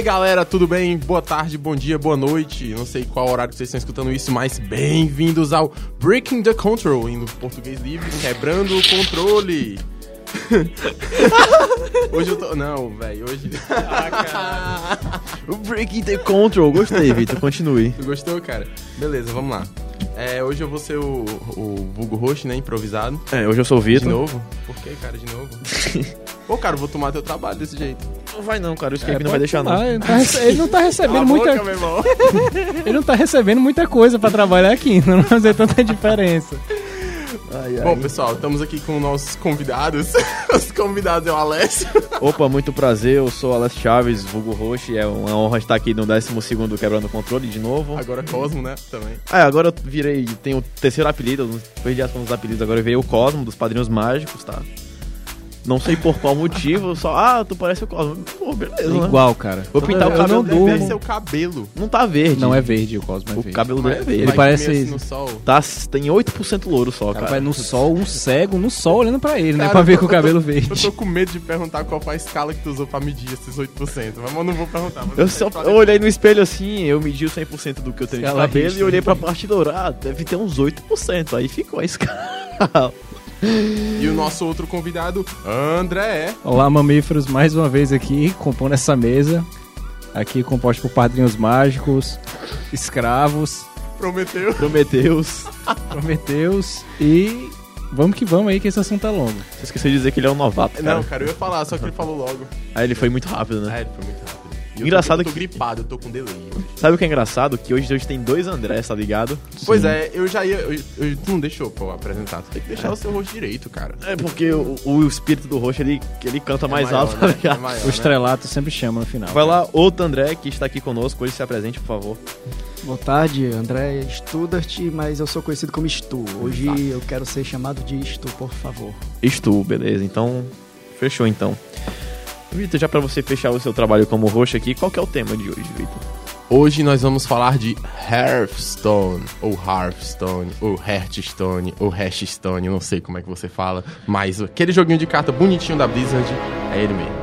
E aí, galera, tudo bem? Boa tarde, bom dia, boa noite. Não sei qual horário que vocês estão escutando isso, mas bem-vindos ao Breaking the Control, em português livre, quebrando o controle. hoje eu tô. Não, velho, hoje. O Breaking the Control, gostei, Vitor, continue. Tu gostou, cara? Beleza, vamos lá. É, hoje eu vou ser o, o vulgo host, né? Improvisado. É, hoje eu sou o De Vitor. novo? Por que, cara, de novo? Pô, cara, eu vou tomar teu trabalho desse jeito. Não vai não, cara, o Skype É, não vai deixar não. Ele, não tá rece- ele não tá recebendo muita, boca, meu irmão. ele não tá recebendo muita coisa pra trabalhar aqui, não vai fazer tanta diferença. Ai, ai. Bom, pessoal, estamos aqui com nossos convidados. Os convidados é o Alessio. Opa, muito prazer, eu sou Alex Chaves, vulgo Roche, é uma honra estar aqui no 12º Quebrando o Controle de novo. Agora Cosmo, né? Também. Ah, agora eu virei, tenho o terceiro apelido, eu perdi as contas dos apelidos, agora veio o Cosmo, dos Padrinhos Mágicos, tá? Não sei por qual motivo, só, ah, tu parece o Cosmo. Pô, beleza, né? Igual, cara. Vou pintar o Eu cabelo não dele. Deve ser o cabelo. Não tá verde. Não é verde o Cosmo, é O verde. cabelo dele é verde. Ele parece- assim no sol. Tá, tem 8% louro só, Cara, cara. vai no sol, um cego no sol olhando pra ele, né? Cara, Pra ver eu com o tô- cabelo Eu verde. tô com medo de perguntar qual foi a escala que tu usou pra medir esses 8%. Mas eu não vou perguntar. Eu, só, eu olhei no espelho assim, eu medi o 100% do que eu tenho de cabelo e olhei pra parte dourada, deve ter uns 8%, aí ficou a escala. E o nosso outro convidado, André. Olá, mamíferos, mais uma vez aqui, compondo essa mesa. Aqui composto por padrinhos mágicos, escravos, Prometeu. Prometeus. prometeus e... Vamos que vamos aí, que esse assunto é longo. Você esqueceu de dizer que ele é um novato, cara. Não, cara, eu ia falar, só que ele falou logo. Aí ele foi muito rápido, né? É, ele foi muito rápido. Eu Engraçado tô, eu tô que- gripado, eu tô com delay hoje. Sabe o que é engraçado? Que hoje, hoje tem dois Andrés, tá ligado? Pois é, eu já ia. Eu, eu- tu não deixou eu apresentar. Tu tem que deixar o seu rosto direito, cara. É porque o, o espírito do roxo, ele, ele canta mais maior, alto, tá né? ligado? É maior, O né? estrelato sempre chama no final. Vai lá, outro André que está aqui conosco, hoje se apresente, por favor. Boa tarde, André Studart, mas eu sou conhecido como Stu. Hoje Exato. eu quero ser chamado de Stu, por favor. Estu, beleza, então fechou então. Vitor, já pra você fechar o seu trabalho como roxo aqui, qual é o tema de hoje, Vitor? Hoje nós vamos falar de Hearthstone, ou Hearthstone, ou Hearthstone, ou Hearthstone, não sei como é que você fala, mas aquele joguinho de carta bonitinho da Blizzard é ele mesmo.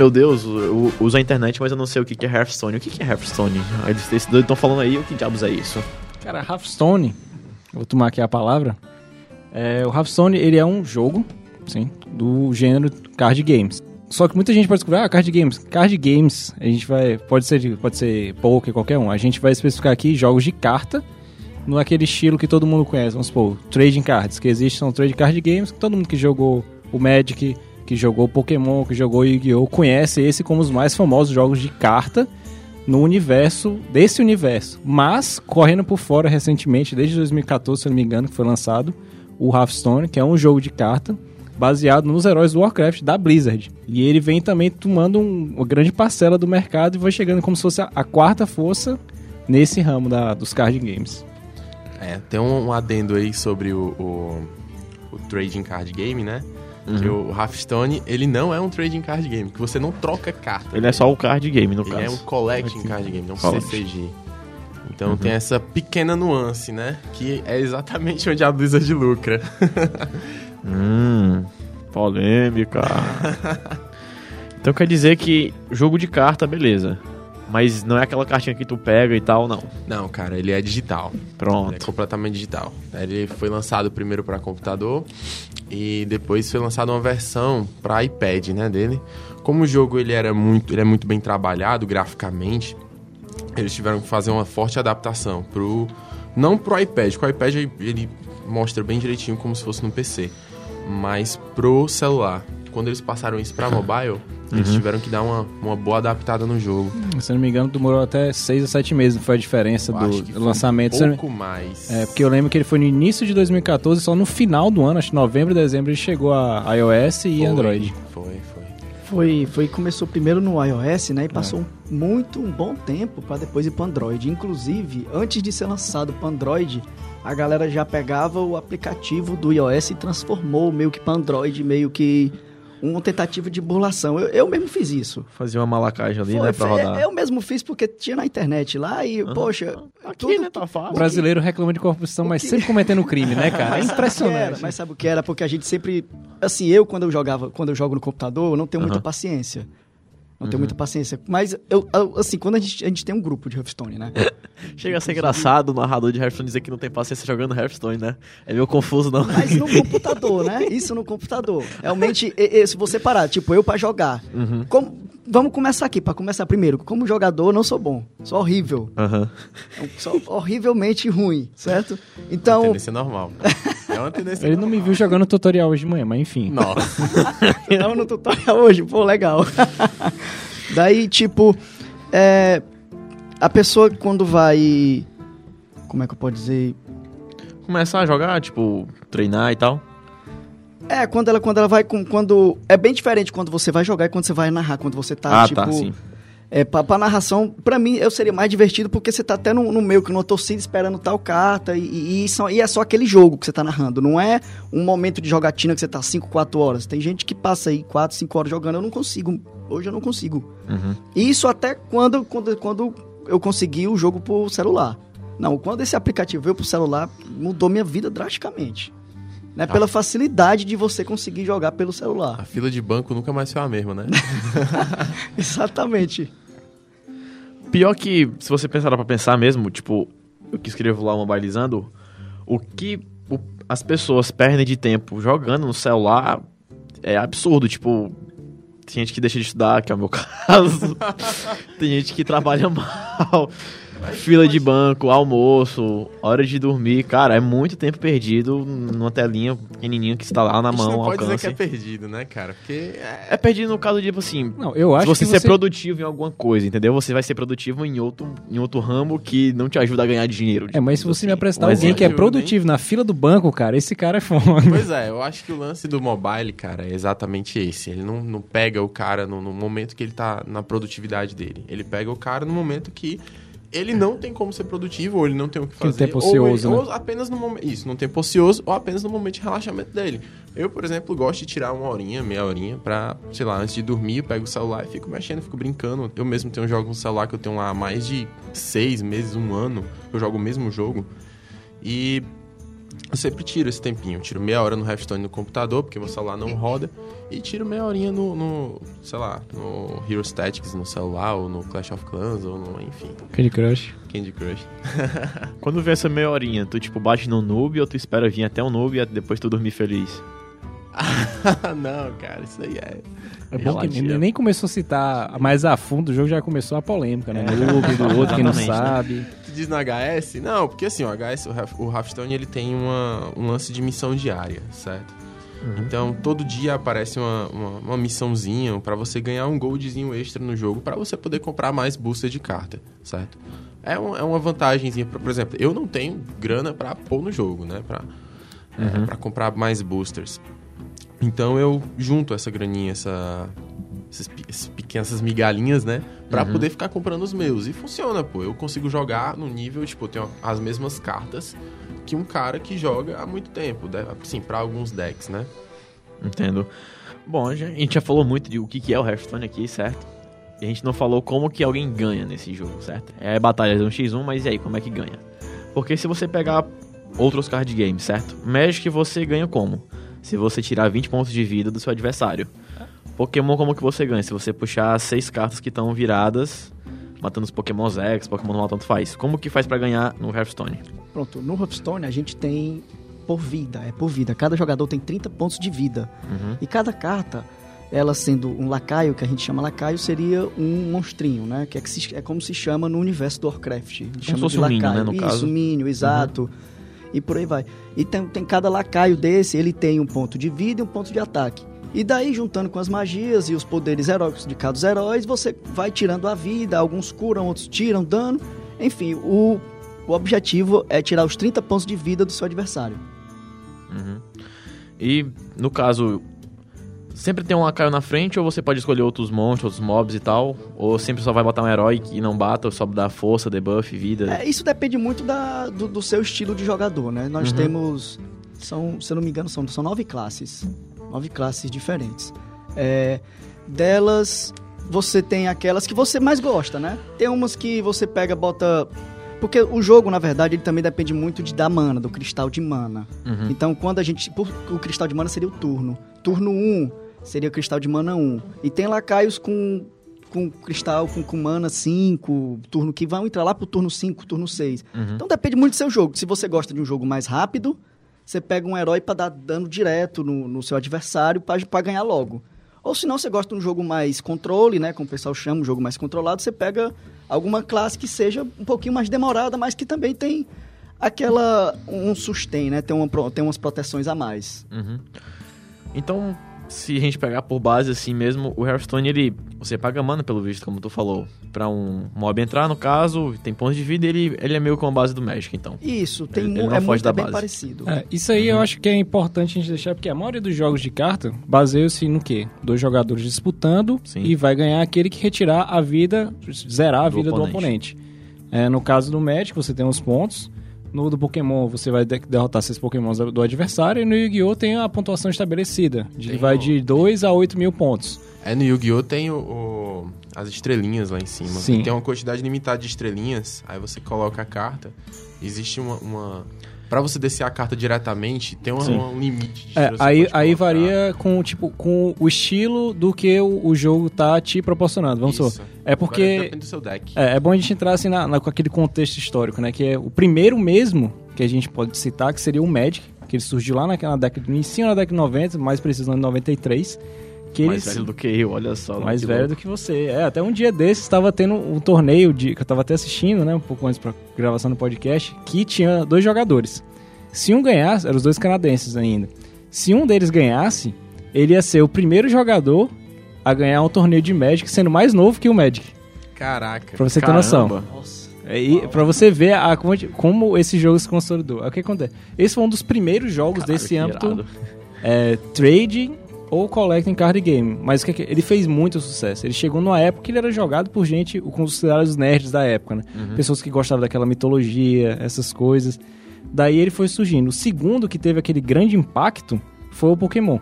Meu Deus, eu uso a internet, mas eu não sei o que é Hearthstone. O que é Hearthstone? Eles estão falando aí, o que diabos é isso? Cara, Hearthstone, vou tomar aqui a palavra. É, o Hearthstone, ele é um jogo, sim, do gênero card games. Só que muita gente pode descobrir, ah, card games. Card games, a gente vai, pode ser, de- pode ser poker, qualquer um. A gente vai especificar aqui jogos de carta, naquele estilo que todo mundo conhece. Vamos supor, trading cards, que existem são trading card games, que todo mundo que jogou o Magic, que jogou Pokémon, que jogou Yu-Gi-Oh! conhece esse como os mais famosos jogos de carta no universo, desse universo. Mas, correndo por fora recentemente, desde 2014, se não me engano, que foi lançado, o Hearthstone, que é um jogo de carta baseado nos heróis do Warcraft da Blizzard. E ele vem também tomando um- uma grande parcela do mercado e vai chegando como se fosse a, a quarta força nesse ramo da, dos card games. É, tem um, um adendo aí sobre o, o, o trading card game, né? Que Uhum. o Hearthstone, ele não é um trading card game, que você não troca carta. Ele é só o card game, no Ele é um caso. collecting card game, não um Collection. CCG. Então Uhum. tem essa pequena nuance, né? Que é exatamente onde a Blizzard lucra. Hum, polêmica. então quer dizer que jogo de carta, beleza. Mas não é aquela cartinha que tu pega e tal, não. Não, cara, ele é digital. Ele é Pronto. completamente digital. Ele foi lançado primeiro para computador e depois foi lançada uma versão para iPad, né, dele. Como o jogo ele era muito, ele é muito bem trabalhado graficamente, eles tiveram que fazer uma forte adaptação pro não pro iPad, que o iPad ele mostra bem direitinho como se fosse no PC, mas pro celular. Quando eles passaram isso para mobile, eles tiveram que dar uma, uma boa adaptada no jogo. Se eu não me engano, demorou até 6 ou 7 meses, não foi a diferença Eu acho que do foi lançamento. Um pouco mais. É, porque eu lembro que ele foi no início de 2014, só no final do ano, acho que novembro, dezembro, ele chegou a iOS e Foi, Android. Foi, foi. Foi, foi começou primeiro no iOS, né? E passou muito um bom tempo para depois ir para Android. Inclusive, antes de ser lançado para Android, a galera já pegava o aplicativo do iOS e transformou meio que para Android, meio que uma tentativa de burlação. Eu, eu mesmo fiz isso. Fazia uma malacagem ali, Foi- né, pra rodar. eu mesmo fiz porque tinha na internet lá e, poxa, Aqui, tudo- né, tá O fácil. brasileiro reclama de corrupção, mas que- sempre cometendo crime, né, cara? É Mas sabe o que era? impressionante. Mas sabe o que era? Porque a gente sempre. Assim, eu, quando eu jogava, quando eu jogo no computador, eu não tenho muita Aham. paciência. Não tenho muita paciência. Mas, eu, eu- assim, quando a gente, a gente tem um grupo de Hearthstone, né? Chega a ser engraçado o narrador de Hearthstone dizer que não tem paciência jogando Hearthstone, né? É meio confuso, não. Mas no computador, né? Isso no computador. Realmente, e- e se você parar, tipo, eu pra jogar. Uhum. como- vamos começar aqui, pra começar primeiro. Como jogador, eu não sou bom. Sou horrível. Aham. Sou horrivelmente ruim, certo? Uma Então. tendência normal. É uma tendência Ele não me viu jogando tutorial hoje de manhã, mas enfim. Nossa. Tava no tutorial hoje, pô, legal. Daí, tipo, é, a pessoa quando vai. Como é que eu posso dizer? Começar a jogar, tipo, treinar e tal. É, quando ela, quando ela vai com. Quando. É bem diferente quando você vai jogar e quando você vai narrar, quando você tá, ah, tipo. tá, sim. É, pra, pra narração, pra mim, eu seria mais divertido porque você tá até no, no meio, que numa torcida esperando tal carta e, e, e só- e é só aquele jogo que você tá narrando. Não é um momento de jogatina que você tá 5, 4 horas. Tem gente que passa aí 4, 5 horas jogando, eu não consigo. Hoje eu não consigo. Uhum. Isso até quando, quando, quando eu consegui o jogo pro celular. Não, quando esse aplicativo veio pro celular, mudou minha vida drasticamente. Né? Pela facilidade de você conseguir jogar pelo celular. A fila de banco nunca mais foi a mesma, né? Exatamente. Pior que, se você pensar pra pensar mesmo, tipo, eu que escrevo lá mobilizando, o que o- as pessoas perdem de tempo jogando no celular é absurdo. Tipo, tem gente que deixa de estudar, que é o meu caso. tem gente que trabalha mal. Fila de banco, almoço, hora de dormir. Cara, é muito tempo perdido numa telinha pequenininha que está lá na mão, não pode alcance. dizer que é perdido, né, cara? Porque é... É perdido no caso de, tipo assim, Não, eu acho se você que ser você... produtivo em alguma coisa, entendeu? Você vai ser produtivo em outro, em outro ramo que não te ajuda a ganhar dinheiro. É, mas se digamos você me assim. apresentar Um alguém que é exemplo, produtivo na fila do banco, cara, esse cara é foda. Pois é, eu acho que o lance do mobile, cara, é exatamente esse. Ele não, não pega o cara no, no momento que ele tá na produtividade dele. Ele pega o cara no momento que ele não tem como ser produtivo, ou ele não tem o que fazer. tem ou, ocioso, ele- né? ou apenas no momento. Isso, não tem ocioso, ou apenas no momento de relaxamento dele. Eu, por exemplo, gosto de tirar uma horinha, meia horinha, pra, sei lá, antes de dormir, eu pego o celular e fico mexendo, fico brincando. Eu mesmo tenho jogos no celular que eu tenho lá há mais de seis meses, um ano, eu jogo o mesmo jogo. E eu sempre tiro esse tempinho. Tiro meia hora no Hearthstone no computador, porque meu celular não roda. E tiro meia horinha no, no, sei lá, no Hero Statics no celular, ou no Clash of Clans, ou no, enfim, Candy Crush. Candy Crush. Quando vem essa meia horinha, tu tipo bate no noob ou tu espera vir até o noob e depois tu dormir feliz? não, cara, isso aí é... É bom que nem nem começou a citar mais a fundo, o jogo já começou a polêmica, né? Noob, do outro, quem não né? sabe. Tu diz no HS? Não, porque assim, o HS, o Hearth- o Hearthstone, ele tem uma, um lance de missão diária, certo? Então, todo dia aparece uma, uma, uma missãozinha pra você ganhar um goldzinho extra no jogo pra você poder comprar mais booster de carta, certo? É, um, é uma vantagemzinha. Por, por exemplo, eu não tenho grana pra pôr no jogo, né? Pra, é, pra comprar mais boosters. Então, eu junto essa graninha, essa, essas, esses pequenas essas migalhinhas, né? Pra Uhum. poder ficar comprando os meus. E funciona, pô. Eu consigo jogar no nível, tipo, eu tenho as mesmas cartas que um cara que joga há muito tempo. Assim, pra alguns decks, né? Entendo. Bom, a gente já falou muito de o que que é o Hearthstone aqui, certo? E a gente não falou como que alguém ganha nesse jogo, certo? É batalha de 1x1, mas e aí, como é que ganha? Porque se você pegar outros card games, certo? Magic você ganha como? Se você tirar 20 pontos de vida do seu adversário. Pokémon como que você ganha? Se você puxar seis cartas que estão viradas, matando os Pokémon X, Pokémon normal, tanto faz. Como que faz pra ganhar no Hearthstone? Pronto, no Hearthstone a gente tem por vida, é por vida. Cada jogador tem 30 pontos de vida. Uhum. E cada carta, ela sendo um lacaio, que a gente chama lacaio, seria um monstrinho, né? Que é, que se- é como se chama no universo do Warcraft. Gente se fosse um minion, né, no Isso, caso. mínimo, exato. E por aí vai. E tem, tem cada lacaio desse, ele tem um ponto de vida e um ponto de ataque. E daí, juntando com as magias e os poderes heróicos de cada dos heróis, você vai tirando a vida, alguns curam, outros tiram dano. Enfim, o, o objetivo é tirar os 30 pontos de vida do seu adversário. Uhum. E no caso, sempre tem um lacaio na frente, ou você pode escolher outros monstros, outros mobs e tal, ou sempre só vai botar um herói que não bata, ou só dá força, debuff, vida. É, isso depende muito da, do, do seu estilo de jogador, né? Nós Uhum. temos, são, se eu não me engano, são, são nove classes. Nove classes diferentes. É, delas, você tem aquelas que você mais gosta, né? Tem umas que você pega, bota... Porque o jogo, na verdade, ele também depende muito de, da mana, do cristal de mana. Uhum. Então, quando a gente... O cristal de mana seria o turno. Turno 1 seria o cristal de mana 1. E tem lacaios com, com cristal, com, com mana 5, turno que vão entrar lá pro turno 5, turno 6. Uhum. Então depende muito do seu jogo. Se você gosta de um jogo mais rápido, você pega um herói pra dar dano direto no, no seu adversário pra ganhar logo. Ou se não, você gosta de um jogo mais controle, né? Como o pessoal chama, um jogo mais controlado, você pega alguma classe que seja um pouquinho mais demorada, mas que também tem aquela. um sustain, né? Tem, uma, tem umas proteções a mais. Uhum. Então, se a gente pegar por base assim mesmo, o Hearthstone, ele. Você paga mana, pelo visto, como tu falou. Pra um mob entrar, no caso, tem pontos de vida, ele, ele é meio com a base do Magic, então. Isso, tem Ele- ele não é foge muito da é bem base. parecido. É, isso aí eu acho que é importante a gente deixar, porque a maioria dos jogos de carta baseia-se no quê? Dois jogadores disputando Sim. e vai ganhar aquele que retirar a vida, zerar a Do vida oponente. do oponente. É, no caso do Magic, você tem os pontos. No do Pokémon, você vai de- derrotar seis Pokémons do adversário. E no Yu-Gi-Oh! tem a pontuação estabelecida. De, vai de 2 a 8 mil pontos. É, no Yu-Gi-Oh! tem o, o- as estrelinhas lá em cima. Sim. Tem uma quantidade limitada de estrelinhas, aí você coloca a carta. Existe uma. uma... Pra você descer a carta diretamente, tem uma- um limite de É, aí, aí varia com, tipo, com o estilo do que o, o jogo tá te proporcionando. Vamos supor. É porque. Agora Depende do seu deck. É, é bom a gente entrar assim na, na- com aquele contexto histórico, né? Que é o primeiro mesmo que a gente pode citar, que seria o Magic, que ele surgiu lá naquela década, no início da década de 90, mais precisando em 93. Que Mais eles, velho do que eu, olha só. mais velho louco. do que você. É, até um dia desses estava tendo um torneio de, que eu tava até assistindo, né? Um pouco antes pra gravação do podcast, que tinha dois jogadores. Se um ganhasse, eram os dois canadenses ainda. Se um deles ganhasse, ele ia ser o primeiro jogador a ganhar um torneio de Magic, sendo mais novo que o Magic. Caraca. Pra você ter Caramba. noção. Nossa. É, E pra você ver a, como esse jogo se consolidou. É o que acontece. Esse foi um dos primeiros jogos Caralho, desse âmbito é, trading ou collecting card game. Mas que- ele fez muito sucesso. Ele chegou numa época que ele era jogado por gente, considerados nerds da época, né? Uhum. Pessoas que gostavam daquela mitologia, essas coisas. Daí ele foi surgindo. O segundo que teve aquele grande impacto foi o Pokémon,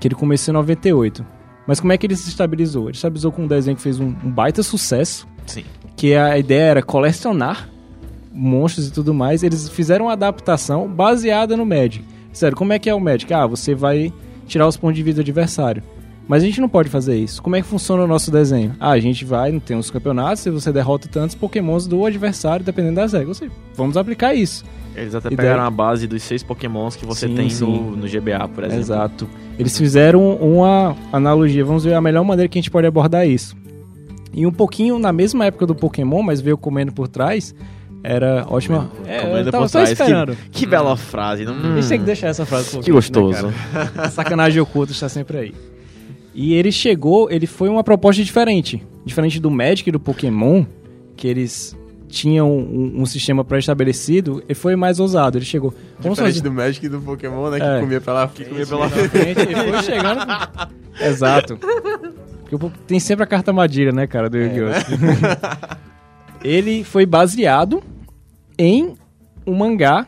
que ele começou em 98. Mas como é que ele se estabilizou? Ele se estabilizou com um desenho que fez um, um baita sucesso Sim. que a ideia era colecionar monstros e tudo mais. Eles fizeram uma adaptação baseada no Magic. Sério, como é que é o Magic? Ah, você vai tirar os pontos de vida do adversário. Mas a gente não pode fazer isso. Como é que funciona o nosso desenho? Ah, a gente vai, tem uns campeonatos, e você derrota tantos pokémons do adversário, dependendo das regras. Vamos aplicar isso. Eles até E pegaram daí- a base dos seis pokémons que você Sim, tem sim. no, no GBA, por exemplo. Exato. Eles fizeram uma analogia. Vamos ver a melhor maneira que a gente pode abordar isso. E um pouquinho na mesma época do Pokémon, mas veio comendo por trás, era ótima. É, Comendo eu tava só esperando. Que bela frase. Não... A gente tem que deixar essa frase um Hum. Que pouquinho, gostoso. né, sacanagem oculta está sempre aí. E ele chegou, ele foi uma proposta diferente. Diferente do Magic e do Pokémon, que eles tinham um, um sistema pré-estabelecido, ele foi mais ousado. Ele chegou. Vamos Diferente fazer do Magic e do Pokémon, né? É. Que comia pela frente. comia pela frente, ele foi chegando. Exato. Porque tem sempre a carta armadilha, né, cara, do Yu-Gi-Oh! ele foi baseado em um mangá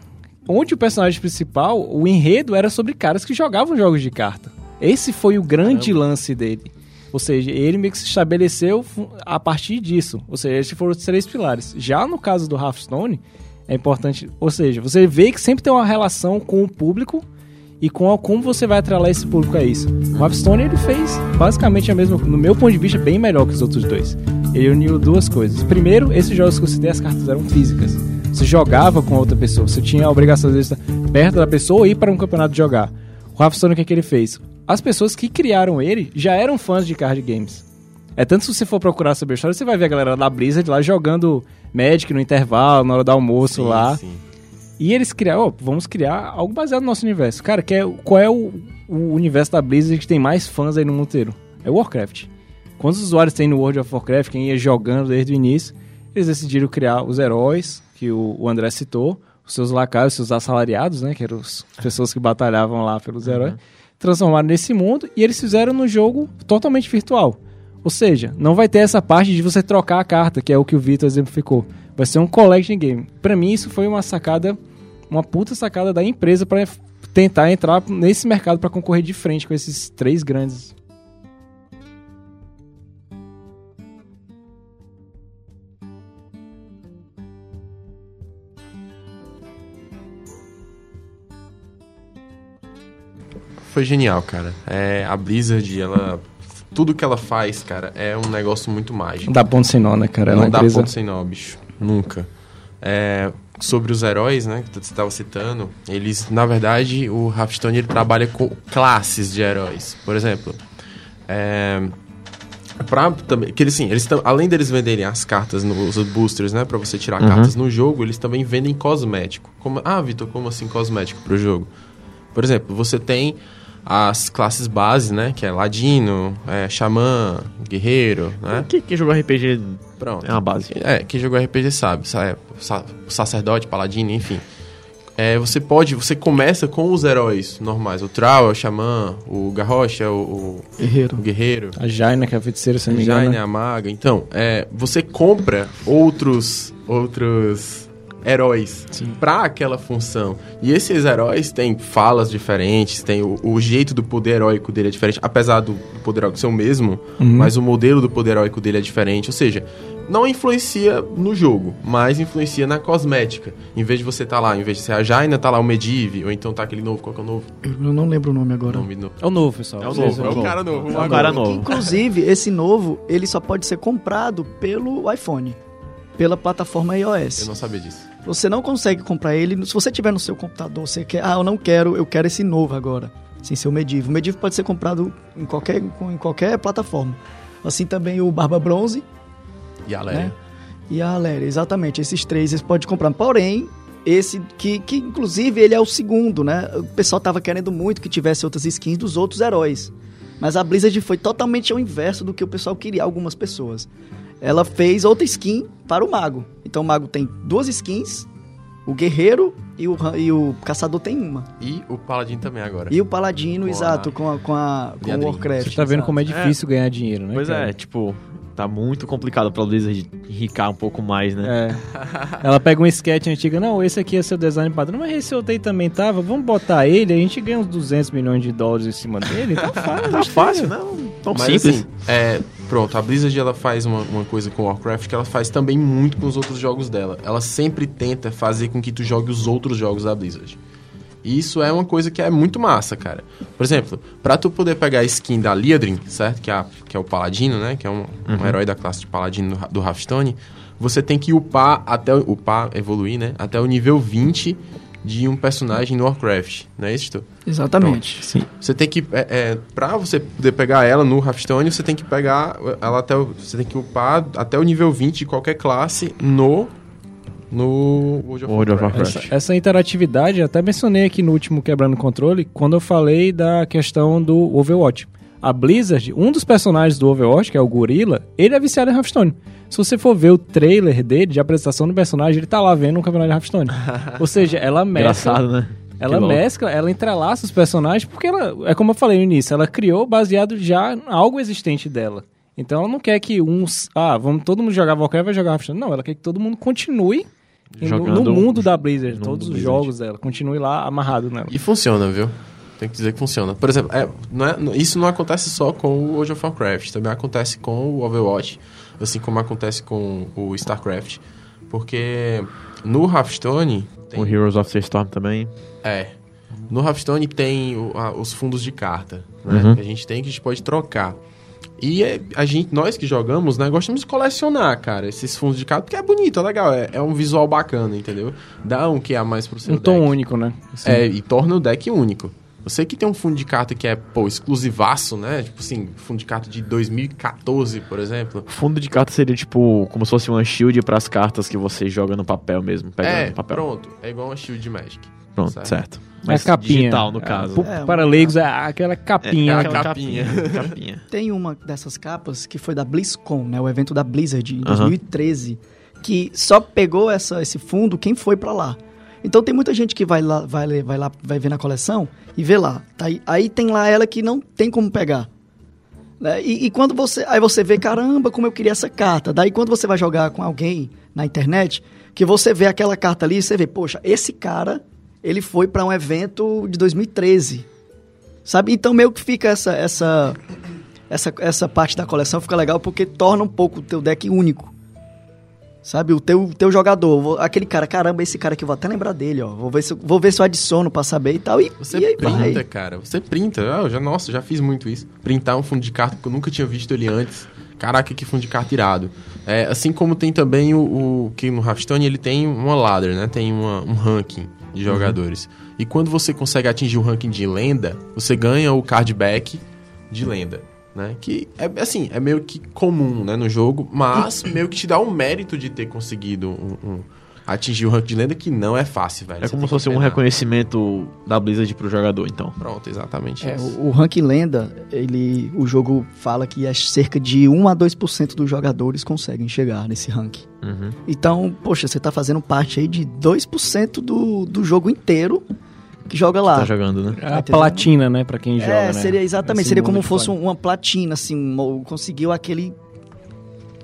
onde o personagem principal, o enredo era sobre caras que jogavam jogos de carta. Esse foi o grande lance dele. Ou seja, ele meio que se estabeleceu a partir disso. Ou seja, esses foram os três pilares. Já no caso do Hearthstone, é importante... Ou seja, você vê que sempre tem uma relação com o público e com a- como você vai atrelar esse público a isso. O Hearthstone, ele fez basicamente a mesma... No meu ponto de vista, bem melhor que os outros dois. Ele uniu duas coisas. Primeiro, esses jogos que eu citei, as cartas eram físicas. Você jogava com outra pessoa. Você tinha a obrigação de estar perto da pessoa ou ir para um campeonato jogar. O Hearthstone, o que, é que ele fez? As pessoas que criaram ele já eram fãs de card games. É tanto se você for procurar sobre a história, você vai ver a galera da Blizzard lá jogando Magic no intervalo, na hora do almoço Sim, lá. sim. E eles criaram, ó, vamos criar algo baseado no nosso universo. Cara, que é, qual é o, o universo da Blizzard que tem mais fãs aí no mundo inteiro? É o Warcraft. Quantos usuários tem no World of Warcraft, quem ia jogando desde o início? Eles decidiram criar os heróis, que o, o André citou, os seus lacaios, os seus assalariados, né? Que eram as pessoas que batalhavam lá pelos heróis. transformaram nesse mundo e eles fizeram no jogo totalmente virtual. Ou seja, não vai ter essa parte de você trocar a carta, que é o que o Vitor exemplificou. Vai ser um collection game. Pra mim, isso foi uma sacada, uma puta sacada da empresa pra tentar entrar nesse mercado pra concorrer de frente com esses três grandes. Foi genial, cara. É, a Blizzard, ela. Tudo que ela faz, cara, é um negócio muito mágico. Não dá ponto sem nó, né, cara? É não uma dá empresa... ponto sem nó, bicho. Nunca. É, sobre os heróis, né, que você estava citando, eles, na verdade, o Hearthstone ele trabalha com classes de heróis. Por exemplo, é, pra, também, que eles, sim, eles tam- além deles venderem as cartas, nos os boosters, né, para você tirar Uhum. cartas no jogo, eles também vendem cosmético. Como, ah, Vitor, como assim cosmético pro jogo? Por exemplo, você tem as classes base, né, que é ladino, é, xamã, guerreiro, né? Quem, quem jogou RPG Pronto. é uma base. É, quem jogou RPG sabe, sa- é, sa- sacerdote, paladino, enfim. É, você pode, você começa com os heróis normais, o Troll, o Xamã, o Garrocha, o, o, Guerreiro. o Guerreiro, A Jaina, que é a feiticeira, se não me engano. Jaine, né? a Maga. Então, é, você compra outros, outros heróis pra aquela função. E esses heróis têm falas diferentes, tem o, o jeito do poder heróico dele é diferente, apesar do poder heróico ser o mesmo, mas o modelo do poder heróico dele é diferente. Ou seja, não influencia no jogo, mas influencia na cosmética. Em vez de você tá lá, em vez de ser a Jaina, tá lá o Medivh, ou então tá aquele novo, qual que é o novo? Eu não lembro o nome agora. Nome novo. É o novo, pessoal. É o novo, é o É o cara novo. É um cara novo. inclusive, esse novo, ele só pode ser comprado pelo iPhone. Pela plataforma iOS. Eu não sabia disso. Você não consegue comprar ele. Se você tiver no seu computador, você quer. Ah, eu não quero, eu quero esse novo agora. Sem ser o Medivh. O Medivh pode ser comprado em qualquer, em qualquer plataforma. Assim também o Barba Bronze E a Léria. né? e a Aléria. Exatamente, esses três eles podem comprar. Porém, esse que, que inclusive ele é o segundo, né? O pessoal tava querendo muito que tivesse outras skins dos outros heróis. Mas a Blizzard foi totalmente ao inverso do que o pessoal queria, algumas pessoas. Ela fez outra skin para o mago. Então o mago tem duas skins, o guerreiro e o, e o caçador tem uma. E o Paladino também agora. E o paladino, Com a- exato, com a, com a com o. Warcraft. Você tá vendo exato. como é difícil ganhar dinheiro, né? Pois cara? é, tipo, tá muito complicado pra Blizzard enricar um pouco mais, né? É. Ela pega um sketch antigo, não, esse aqui é seu design padrão, mas esse outro aí também tava, vamos botar ele, a gente ganha uns 200 milhões de dólares em cima dele, tá fácil. Tá fácil, não? Tão Mas simples. assim, é, pronto, a Blizzard ela faz uma, uma coisa com Warcraft que ela faz também muito com os outros jogos dela. Ela sempre tenta fazer com que tu jogue os outros jogos da Blizzard. E isso é uma coisa que é muito massa, cara. Por exemplo, pra tu poder pegar a skin da Liadrin, certo? Que é, a- que é o Paladino, né? Que é um, um herói da classe de Paladino do, do Hearthstone. Você tem que upar até... o- Upar, evoluir, né? Até o nível 20 de um personagem no Warcraft. Não é isso, tu? Exatamente. Sim. Você tem que. É, é, pra você poder pegar ela no Hearthstone, você tem que pegar ela até. o- Você tem que upar até o nível 20 de qualquer classe no. No World of World of Warcraft. Essa, essa interatividade, eu até mencionei aqui no último Quebrando o Controle, quando eu falei da questão do Overwatch. A Blizzard, um dos personagens do Overwatch, que é o Gorilla, ele é viciado em Hearthstone. Se você for ver o trailer dele, de apresentação do personagem, ele tá lá vendo um campeonato de Hearthstone. Ou seja, ela mescla... Engraçado, né? Ela Que mescla, ela entrelaça os personagens, porque ela, é como eu falei no início, ela criou baseado já em algo existente dela. Então ela não quer que uns, ah, vamos todo mundo jogar Warcraft, vai jogar Hearthstone. Não, ela quer que todo mundo continue Jogando no mundo da Blizzard, todos os Blizzard. jogos dela, continue lá amarrado nela. E funciona, viu? Tem que dizer que funciona. Por exemplo, é, não é- isso não acontece só com o World of Warcraft, também acontece com o Overwatch, assim como acontece com o StarCraft. Porque no Hearthstone. tem- O Heroes of the Storm também. É. No Hearthstone tem o- a- os fundos de carta, né? Uhum. Que a gente tem que a gente pode trocar. E é- a gente, nós que jogamos, né, gostamos de colecionar, cara, esses fundos de carta, porque é bonito, é legal, é, é um visual bacana, entendeu? Dá um que a mais pro seu Um tom deck. único, né? Assim. É, e torna o deck único. Você que tem um fundo de carta que é, pô, exclusivaço, né? Tipo assim, fundo de carta de 2014, por exemplo. Fundo de carta seria tipo como se fosse uma shield pras cartas que você joga no papel mesmo. Pegando é, no papel. pronto. É igual uma Shield Magic. Pronto, certo. certo. É Mas capinha. digital, no É, caso. É, para leigos, é aquela capinha. É, aquela- aquela capinha. capinha. Tem uma dessas capas que foi da BlizzCon, né? O evento da Blizzard em Aham. 2013, que só pegou essa, esse fundo quem foi pra lá. Então tem muita gente que vai lá, vai, vai lá, vai ver na coleção e vê lá. Tá aí, aí tem lá ela que não tem como pegar. Né? E, e quando você. Aí você vê, caramba, como eu queria essa carta. Daí quando você vai jogar com alguém na internet, que você vê aquela carta ali, você vê, poxa, esse cara, ele foi para um evento de 2013. Sabe? Então meio que fica essa, essa, essa, essa parte da coleção fica legal porque torna um pouco o teu deck único. Sabe? O teu, teu jogador, aquele cara, caramba, esse cara aqui, eu vou até lembrar dele, ó. Vou ver se, eu- vou ver se eu adiciono pra saber e tal. E, Você e aí printa, vai. cara. Você printa. Ah, eu já, nossa, já fiz muito isso. Printar um fundo de carta que eu nunca tinha visto ele antes. Caraca, que fundo de carta irado. É, assim como tem também o, o que no Hearthstone ele tem uma ladder, né? Tem uma- um ranking de jogadores. E quando você consegue atingir o ranking de lenda, você ganha o card back de lenda. Né? Que é assim, é meio que comum né, no jogo, mas meio que te dá um mérito de ter conseguido um- um- atingir o ranking de lenda que não é fácil, velho. É como se fosse um reconhecimento da Blizzard pro jogador, então. Pronto, exatamente É, isso. o, o ranking lenda, ele, o jogo fala que é cerca de 1 a 2% dos jogadores conseguem chegar nesse ranking. Uhum. Então, poxa, você tá fazendo parte aí de 2% do, do jogo inteiro que joga lá. Tá jogando, né? É a platina, né, pra quem joga, é, né? seria exatamente, Esse seria como fosse fora. um- uma platina, assim, conseguiu aquele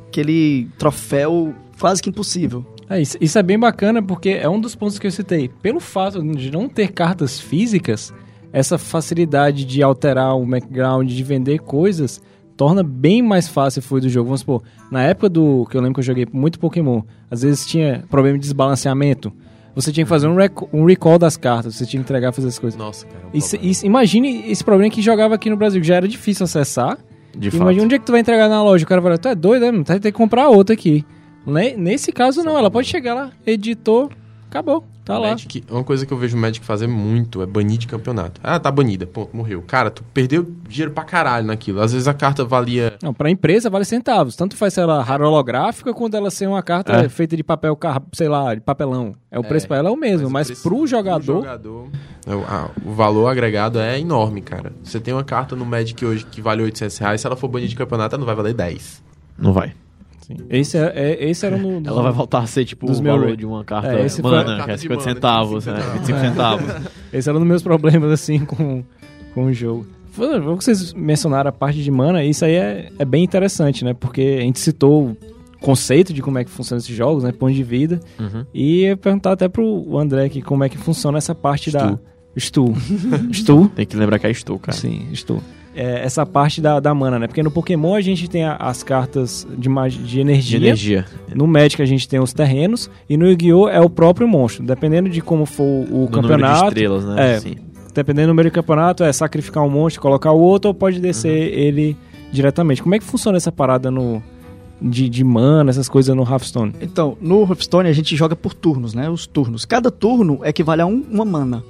aquele troféu quase que impossível. É, isso, isso é bem bacana porque é um dos pontos que eu citei. Pelo fato de não ter cartas físicas, essa facilidade de alterar o background, de vender coisas, torna bem mais fácil fluir do jogo. Vamos supor, na época do que eu lembro que eu joguei muito Pokémon, às vezes tinha problema de desbalanceamento. Você tinha que fazer um, rec- um recall das cartas, você tinha que entregar fazer as coisas. Nossa, cara. é um Isso, isso- imagine esse problema que jogava aqui no Brasil, que já era difícil acessar. De Imagina fato. onde é que tu vai entregar na loja. O cara fala, tu é doido, né? Vai ter que comprar outra aqui. Ne- Nesse caso, não. Ela pode chegar lá, editou, acabou. Tá lá. Magic, uma coisa que eu vejo o Magic fazer muito é banir de campeonato. Ah, tá banida, ponto, morreu. Cara, tu perdeu dinheiro pra caralho naquilo. Às vezes a carta valia. Não, pra empresa vale centavos. Tanto faz ser ela rara holográfica, quanto ela ser uma carta É. feita de papel, sei lá, de papelão. É o preço pra ela é o mesmo, mas, preço pro jogador... pro jogador, é, o, ah, o valor agregado é enorme, cara. Você tem uma carta no Magic hoje que vale 800 reais, se ela for banida de campeonato, ela não vai valer 10. Não vai. Sim. Esse, é, é- esse era um dos- Ela vai voltar a ser tipo Dos o meu valor rate. de uma carta É, esse mana, Carta que é de 50 mana, centavos, 25 né? centavos. 25 centavos. Esse era um dos meus problemas, assim, com, com o jogo. Que Vocês mencionaram a parte de mana, isso aí é, é bem interessante, né? Porque a gente citou o conceito de como é que funcionam esses jogos, né? Ponto de vida. Uhum. E perguntar até pro André aqui como é que funciona essa parte da... Stu. Stu. Stu? Tem que lembrar que é Stu, cara. Sim, Stu. É, essa parte da, da mana, né? Porque no Pokémon a gente tem a- as cartas de, de De energia. energia. No Magic a gente tem os terrenos. E no Yu-Gi-Oh! é o próprio monstro. Dependendo de como for o Do número de campeonato... estrelas, né? É. Sim. dependendo do número de campeonato, é sacrificar um monstro, colocar o outro, ou pode descer ele diretamente. Como é que funciona essa parada no de, de mana, essas coisas no Hearthstone? Então, no Hearthstone a gente joga por turnos, né? Os turnos. Cada turno equivale a um- uma mana.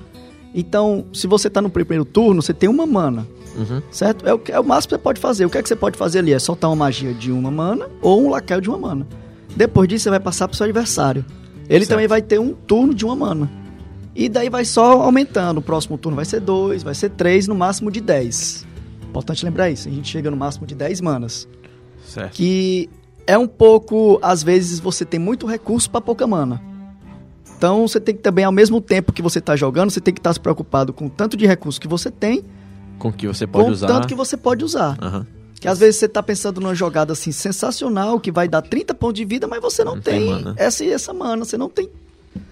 Então, se você tá no primeiro turno, você tem uma mana, Uhum. certo? É o, é o máximo que você pode fazer. O que é que você pode fazer ali? É soltar uma magia de uma mana ou um lacaio de uma mana. Depois disso, você vai passar pro seu adversário. Ele Certo. também vai ter um turno de uma mana. E daí vai só aumentando. O próximo turno vai ser dois, vai ser três, no máximo de 10. Importante lembrar isso. A gente chega no máximo de 10 manas. Certo. Que é um pouco, às vezes você tem muito recurso para pouca mana. Então você tem que também, ao mesmo tempo que você tá jogando, você tem que estar se preocupado com o tanto de recurso que você tem, Com que você pode com o usar. tanto que você pode usar. Aham. Que às vezes você tá pensando numa jogada assim sensacional, que vai dar 30 pontos de vida, mas você não, Não tem tem, mana. essa e essa mana, você não tem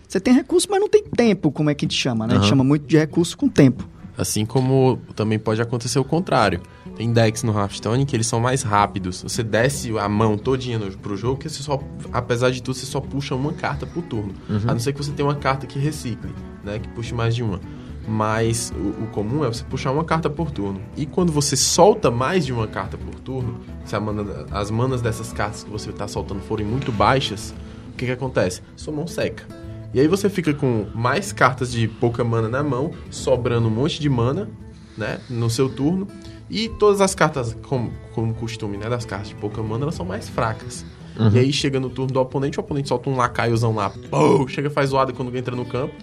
você tem recurso, mas não tem tempo, como é que a gente chama, né? A gente chama muito de recurso com tempo. Assim como também pode acontecer o contrário. Tem decks no Hearthstone que eles são mais rápidos. Você desce a mão todinha no, pro jogo que você só, apesar de tudo, você só puxa uma carta por turno. A não ser que você tenha uma carta que recicle, né? Que puxe mais de uma. Mas o, o comum é você puxar uma carta por turno. E quando você solta mais de uma carta por turno, se mana- as manas dessas cartas que você está soltando forem muito baixas, o que, que acontece? Sua mão seca. E aí você fica com mais cartas de pouca mana na mão, sobrando um monte de mana, né, no seu turno. E todas as cartas, como, como costume, né, das cartas de pouca mana, elas são mais fracas. E aí chega no turno do oponente, o oponente solta um lacaiozão lá, pô, chega faz zoada quando entra no campo.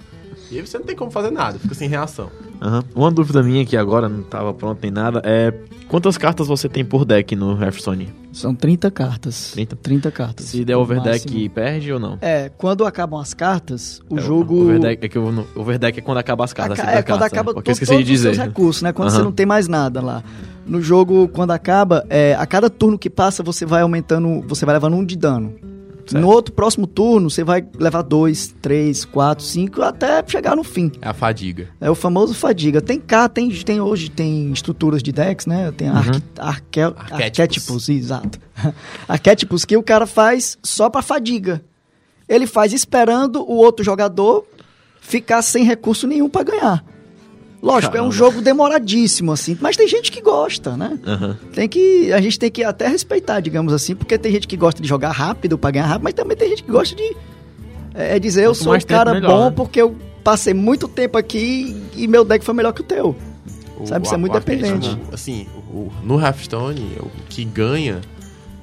E aí você não tem como fazer nada, fica sem reação. Aham. Uma dúvida minha que agora não tava pronto nem nada é quantas cartas você tem por deck no Hearthstone? São 30 cartas. 30? 30 cartas. Se der overdeck, máximo. perde ou não? É, quando acabam as cartas, o É, jogo. Overdeck é que o overdeck é quando acaba as cartas. Aca- 30 é, quando acaba né? Porque eu esqueci de os recursos, né? Quando Aham. você não tem mais nada lá. No jogo, quando acaba, é, a cada turno que passa, você vai aumentando, você vai levando um de dano. Certo. No outro próximo turno, você vai levar dois, três, quatro, cinco, até chegar no fim. É a fadiga. É o famoso fadiga. Tem cá, tem, tem hoje, tem estruturas de decks, né? Tem arque- arque- arquétipos, exato. arquétipos que o cara faz só pra fadiga. Ele faz esperando o outro jogador ficar sem recurso nenhum pra ganhar. Lógico, é um Caramba. jogo demoradíssimo, assim, mas tem gente que gosta, né? Aham. Tem que. A gente tem que até respeitar, digamos assim, porque tem gente que gosta de jogar rápido pra ganhar rápido, mas também tem gente que gosta de é, dizer eu Quanto sou um cara melhor, bom né? porque eu passei muito tempo aqui e meu deck foi melhor que o teu. O- Sabe, isso é muito dependente. Assim, o- no Hearthstone, o que ganha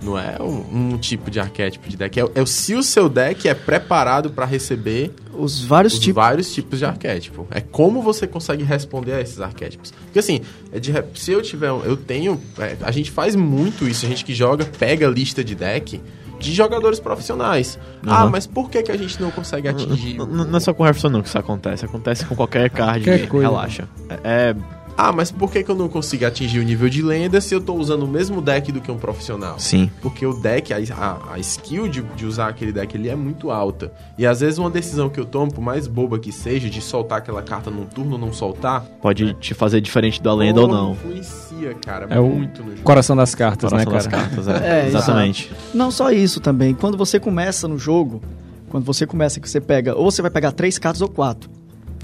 não é um, um tipo de arquétipo de deck. É, o- é se o seu deck é preparado pra receber Os vários os tipos. vários tipos de arquétipo. É como você consegue responder a esses arquétipos. Porque assim, é de, se eu tiver. um- Eu tenho. é, a gente faz muito isso, a gente que joga, pega a lista de deck de jogadores profissionais. Ah, Aham. mas por que, que a gente não consegue atingir? N- o- n- Não é só com Hearthstone não que isso acontece. Acontece com qualquer card Qualquer coisa. Relaxa. É, Ah, mas por que, que eu não consigo atingir o nível de lenda se eu tô usando o mesmo deck do que um profissional? sim. Porque o deck, a, a, a skill de, de usar aquele deck ali é muito alta. E às vezes uma decisão que eu tomo, por mais boba que seja, de soltar aquela carta num turno ou não soltar, Pode te fazer diferente da lenda ou porra, não. influencia, cara, É o muito no jogo. Coração das cartas, Coração né, das cara? cartas, é. É, Exatamente. Não só isso também. Quando você começa no jogo, quando você começa que você pega, ou você vai pegar três cartas ou quatro,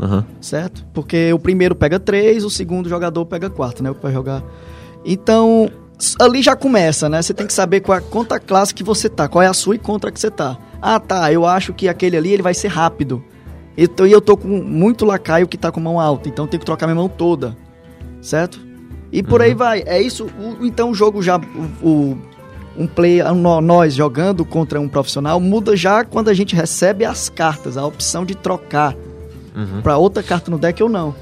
Aham. certo? Porque o primeiro pega três, o segundo jogador pega quatro, né? Vai jogar. Então, ali já começa, né? Você tem que saber qual é a contra classe que você tá, qual é a sua e contra que você tá. Ah, tá, eu acho que aquele ali ele vai ser rápido. E eu tô com muito lacaio que tá com mão alta, então eu tenho que trocar minha mão toda. Certo? E por aí vai. É isso. o- então o jogo já. O, o- um player, nó- nós jogando contra um profissional, muda já quando a gente recebe as cartas, a opção de trocar Uhum. pra outra carta no deck ou não.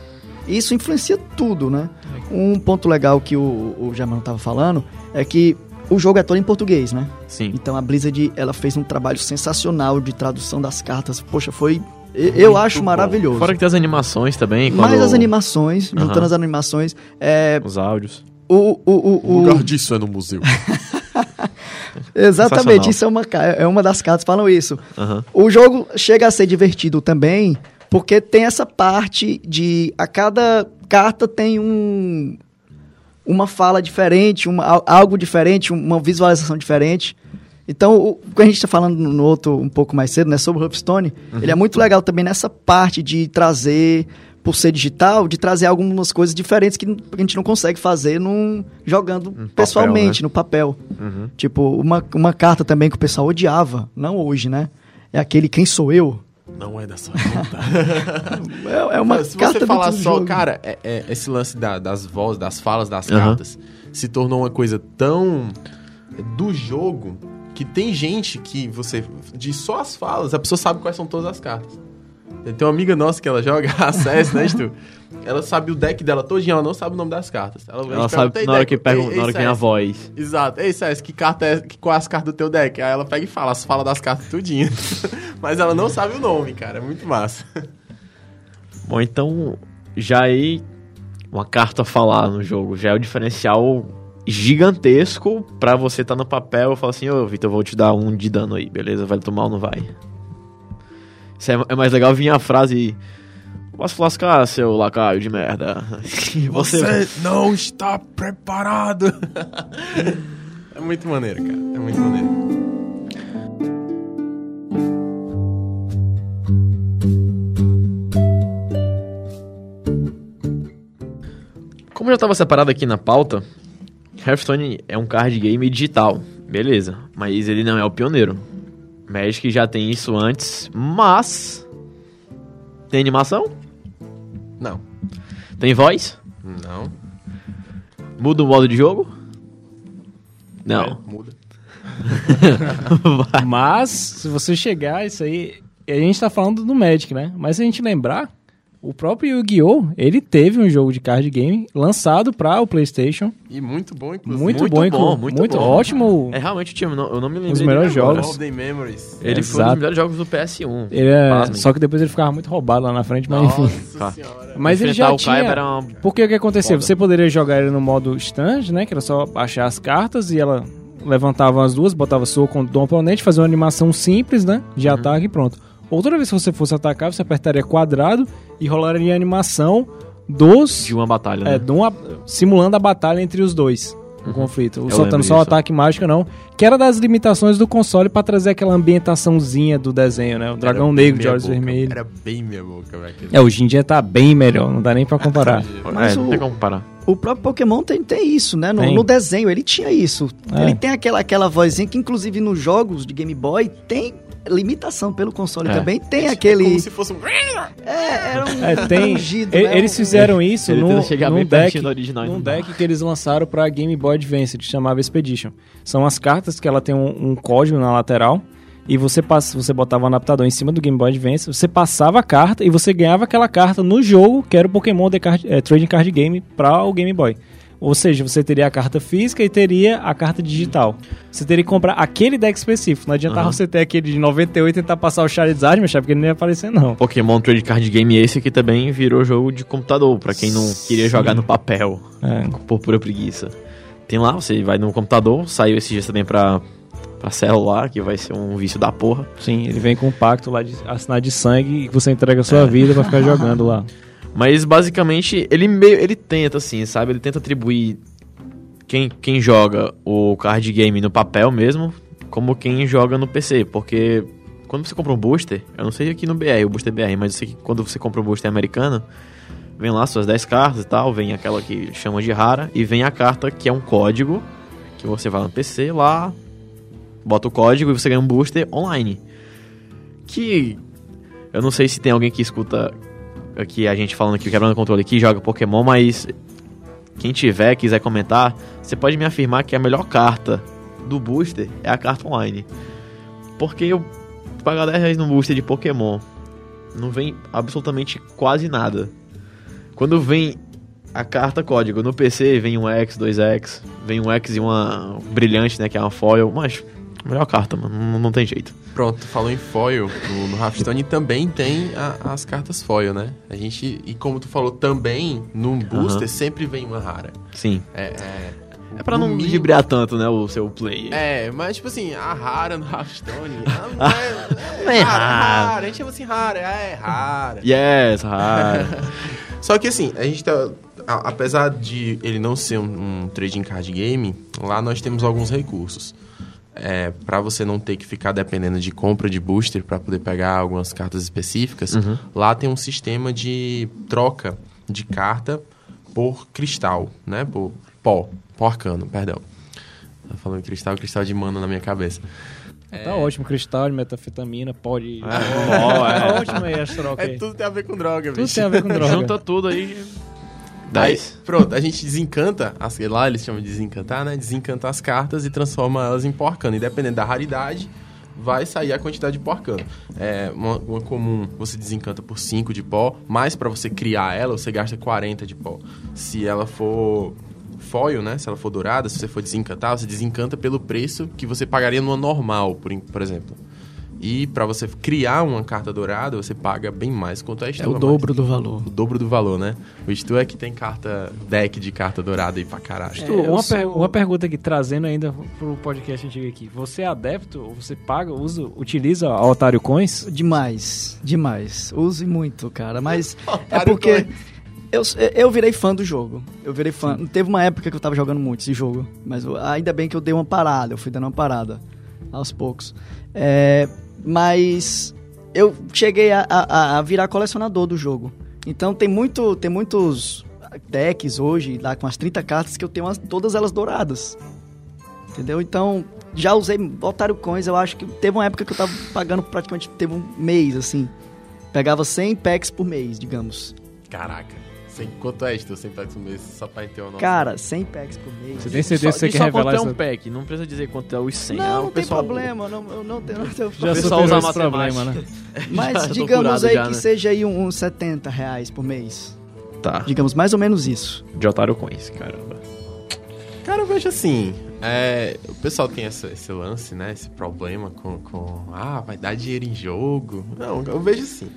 Isso influencia tudo, né? Um ponto legal que o, o Germano tava falando é que o jogo é todo em português, né? Sim. Então a Blizzard, ela fez um trabalho sensacional de tradução das cartas. Poxa, foi... Eu Muito acho bom. maravilhoso. Fora que tem as animações também. Mais quando- as animações, juntando Aham. as animações, é, Os áudios. o, o, o, O o- lugar disso é no museu. Exatamente, isso é uma, é uma das cartas que falam isso. Aham. O jogo chega a ser divertido também, porque tem essa parte de a cada carta tem um uma fala diferente, uma, al- algo diferente, uma visualização diferente. Então, o que a gente está falando no outro um pouco mais cedo, né, sobre o Hearthstone, ele é muito legal também nessa parte de trazer, por ser digital, de trazer algumas coisas diferentes que a gente não consegue fazer num, jogando pessoalmente, né? no papel. Uhum. Tipo, uma, uma carta também que o pessoal odiava, não hoje, né? É aquele Quem Sou Eu? Não é da sua conta. É, é uma Se carta você falar só, jogo. cara, é- é esse lance da- das vozes, das falas das Aham. cartas, se tornou uma coisa tão do jogo que tem gente que você. De só as falas, a pessoa sabe quais são todas as cartas. Tem uma amiga nossa que ela joga a CS, né, Stu? Ela sabe o deck dela todinho, ela não sabe o nome das cartas. Ela, Ela sabe "Ei, na hora deck, que, pega, na hora que vem a CS?" voz. Exato. Ei, CS, que carta é. Que, qual é as cartas do teu deck? Aí ela pega e fala, as fala das cartas tudinho. Mas ela não sabe o nome, cara. É muito massa. Bom, então já aí uma carta a falar no jogo já é o diferencial gigantesco pra você estar no papel e falar assim, ô Vitor, eu vou te dar um de dano aí, beleza? Vai tomar ou não vai? Isso é, é mais legal vir a frase Posso lascar, seu lacaio de merda. E você, não está preparado. é muito maneiro, cara. É muito maneiro. Como já estava separado aqui na pauta, Hearthstone é um card game digital, beleza, mas ele não é o pioneiro. Magic já tem isso antes, mas tem animação, Não. tem voz, Não. muda o modo de jogo. Não. É, muda. Mas, se você chegar, isso aí. A gente tá falando do Magic, né? Mas se a gente lembrar, O próprio Yu-Gi-Oh! ele teve um jogo de card game lançado para o PlayStation. E muito bom, inclusive. Muito, Muito bom, bom, inclu- muito muito, bom. ótimo. É realmente o time, eu não, me lembro. Os melhores jogos. Memories. Ele foi um Exato. dos melhores jogos do PS1. Ele é- só que depois ele ficava muito roubado lá na frente, mas enfim. Nossa Tá. senhora. Mas ele Enfrentar já o tinha. Era uma... Porque o que acontecia? Foda. Você poderia jogar ele no modo stand, né? Que era só baixar as cartas e ela levantava as duas, botava soco do oponente, fazia uma animação simples, né? De Uhum. ataque e pronto. Outra vez que você fosse atacar, você apertaria quadrado e rolaria a animação dos. de uma batalha, né? É, de uma- simulando a batalha entre os dois. O conflito. Eu soltando só o ataque mágico, não. Que era das limitações do console pra trazer aquela ambientaçãozinha do desenho, né? O dragão Era negro de olhos vermelhos. Era bem minha boca, velho. aquele- É, hoje em dia tá bem melhor, não dá nem pra comparar. Mas é, não o- tem como comparar. O próprio Pokémon tem, tem isso, né? No, Tem. no desenho ele tinha isso. É. Ele tem aquela, aquela vozinha que, inclusive, nos jogos de Game Boy tem limitação pelo console É. também. Tem É aquele. como se fosse um... É, era um. É, tem. rangido, e- né? Eles fizeram isso Ele num, num deck, original num dá. deck que eles lançaram pra Game Boy Advance, que chamava Expedition. São as cartas que ela tem um, um código na lateral. E você, passa, você botava um adaptador em cima do Game Boy Advance, você passava a carta e você ganhava aquela carta no jogo, que era o Pokémon The Card, eh, Trading Card Game para o Game Boy. Ou seja, você teria a carta física e teria a carta digital. Você teria que comprar aquele deck específico. Não adiantava Aham. você ter aquele de 98 e tentar passar o Charizard, meu chapa, porque ele não ia aparecer, não. Pokémon Trade Card Game esse aqui também virou jogo de computador, pra quem não queria jogar no papel, É. por pura preguiça. Tem lá, você vai no computador, saiu esse dias também pra, pra celular, que vai ser um vício da porra. Sim, ele vem com um pacto lá de assinar de sangue e você entrega a sua vida pra ficar jogando lá. Mas basicamente, ele meio. ele tenta, assim, sabe? Ele tenta atribuir quem, quem joga o card game no papel mesmo, como quem joga no PC. Porque quando você compra um booster, eu não sei aqui no BR, o booster BR, mas eu sei que quando você compra um booster americano, vem lá suas 10 cartas e tal, vem aquela que chama de rara, e vem a carta que é um código, que você vai no PC lá, bota o código e você ganha um booster online. Que eu não sei se tem alguém que escuta aqui a gente falando quebrando o controle aqui, joga Pokémon, mas quem tiver, quiser comentar, você pode me afirmar que a melhor carta do booster é a carta online. Porque eu pagar 10 reais no booster de Pokémon não vem absolutamente quase nada. Quando vem a carta código no PC, vem um X, 2X, vem um X e uma brilhante, né, que é uma foil, mas melhor carta, mano, não, não tem jeito. Pronto, falou em foil. No, no Hearthstone também tem a- as cartas foil, né? A gente, e como tu falou também, num booster Aham. sempre vem uma rara. Sim. É, é, É pra não mínimo- vibrar tanto, né, o seu play. É, mas tipo assim, a rara no Hearthstone. não é, Não é rara. rara. A gente chama assim rara, é rara. Yes, raro. Só que assim, a gente tá. a- Apesar de ele não ser um, um trading card game, lá nós temos alguns recursos. É, para você não ter que ficar dependendo de compra de booster para poder pegar algumas cartas específicas, Uhum. lá tem um sistema de troca de carta por cristal, né? Por pó, pó arcano, perdão. Tá falando cristal, cristal de mana na minha cabeça. Tá ótimo, cristal de metafetamina, pode. Ó, é. Tá ótimo aí as trocas É, tudo tem a ver com droga, Tudo bicho. tem a ver com droga. Junta tudo aí. Aí, 10. pronto, a gente desencanta, as, lá eles chamam de desencantar, né? Desencanta as cartas e transforma elas em porcano. E dependendo da raridade, vai sair a quantidade de porcano. É uma, uma comum, você desencanta por 5 de pó, mas para você criar ela, você gasta 40 de pó. Se ela for foil, né? Se ela for dourada, se você for desencantar, você desencanta pelo preço que você pagaria numa normal, por, por exemplo. E para você criar uma carta dourada, você paga bem mais quanto a É Estu o mais. dobro do valor. O dobro do valor, né? O Stu é que tem carta, deck de carta dourada aí pra caralho. Tu, É, uma, sou- per- uma pergunta aqui, trazendo ainda pro podcast antigo aqui. Você é adepto ou você paga, usa, utiliza a Otário Coins? Demais, demais. Use muito, cara. Mas é porque Coins. eu, eu virei fã do jogo. Eu virei fã. Teve uma época que eu tava jogando muito esse jogo. Mas ainda bem que eu dei uma parada. Eu fui dando uma parada aos poucos. É, mas eu cheguei a, a- a virar colecionador do jogo. Então tem muito, tem muitos decks hoje, lá com as 30 cartas, que eu tenho as- todas elas douradas. Entendeu? Então, já usei Otário Coins, eu acho que teve uma época que eu tava pagando praticamente, teve um mês, assim. Pegava 100 packs por mês, digamos. Caraca. Sem, quanto é Stu? 100 packs no mês, só pra ter uma noção. Cara, 100 packs por mês. Você tem certeza que você quer só revelar quanto é um pack, não precisa dizer quanto é os 100. Não, é, não o tem pessoal- problema, não, eu não tenho... Não tenho Já O pessoal superou usa esse problema, né? Mas Já digamos aí já, que né? seja aí um- uns 70 reais por mês. Tá. Digamos, mais ou menos isso. De otário com isso, caramba. Cara, eu vejo assim. é, o pessoal tem essa- esse lance, né? Esse problema com, com. Ah, vai dar dinheiro em jogo. Não, eu vejo assim.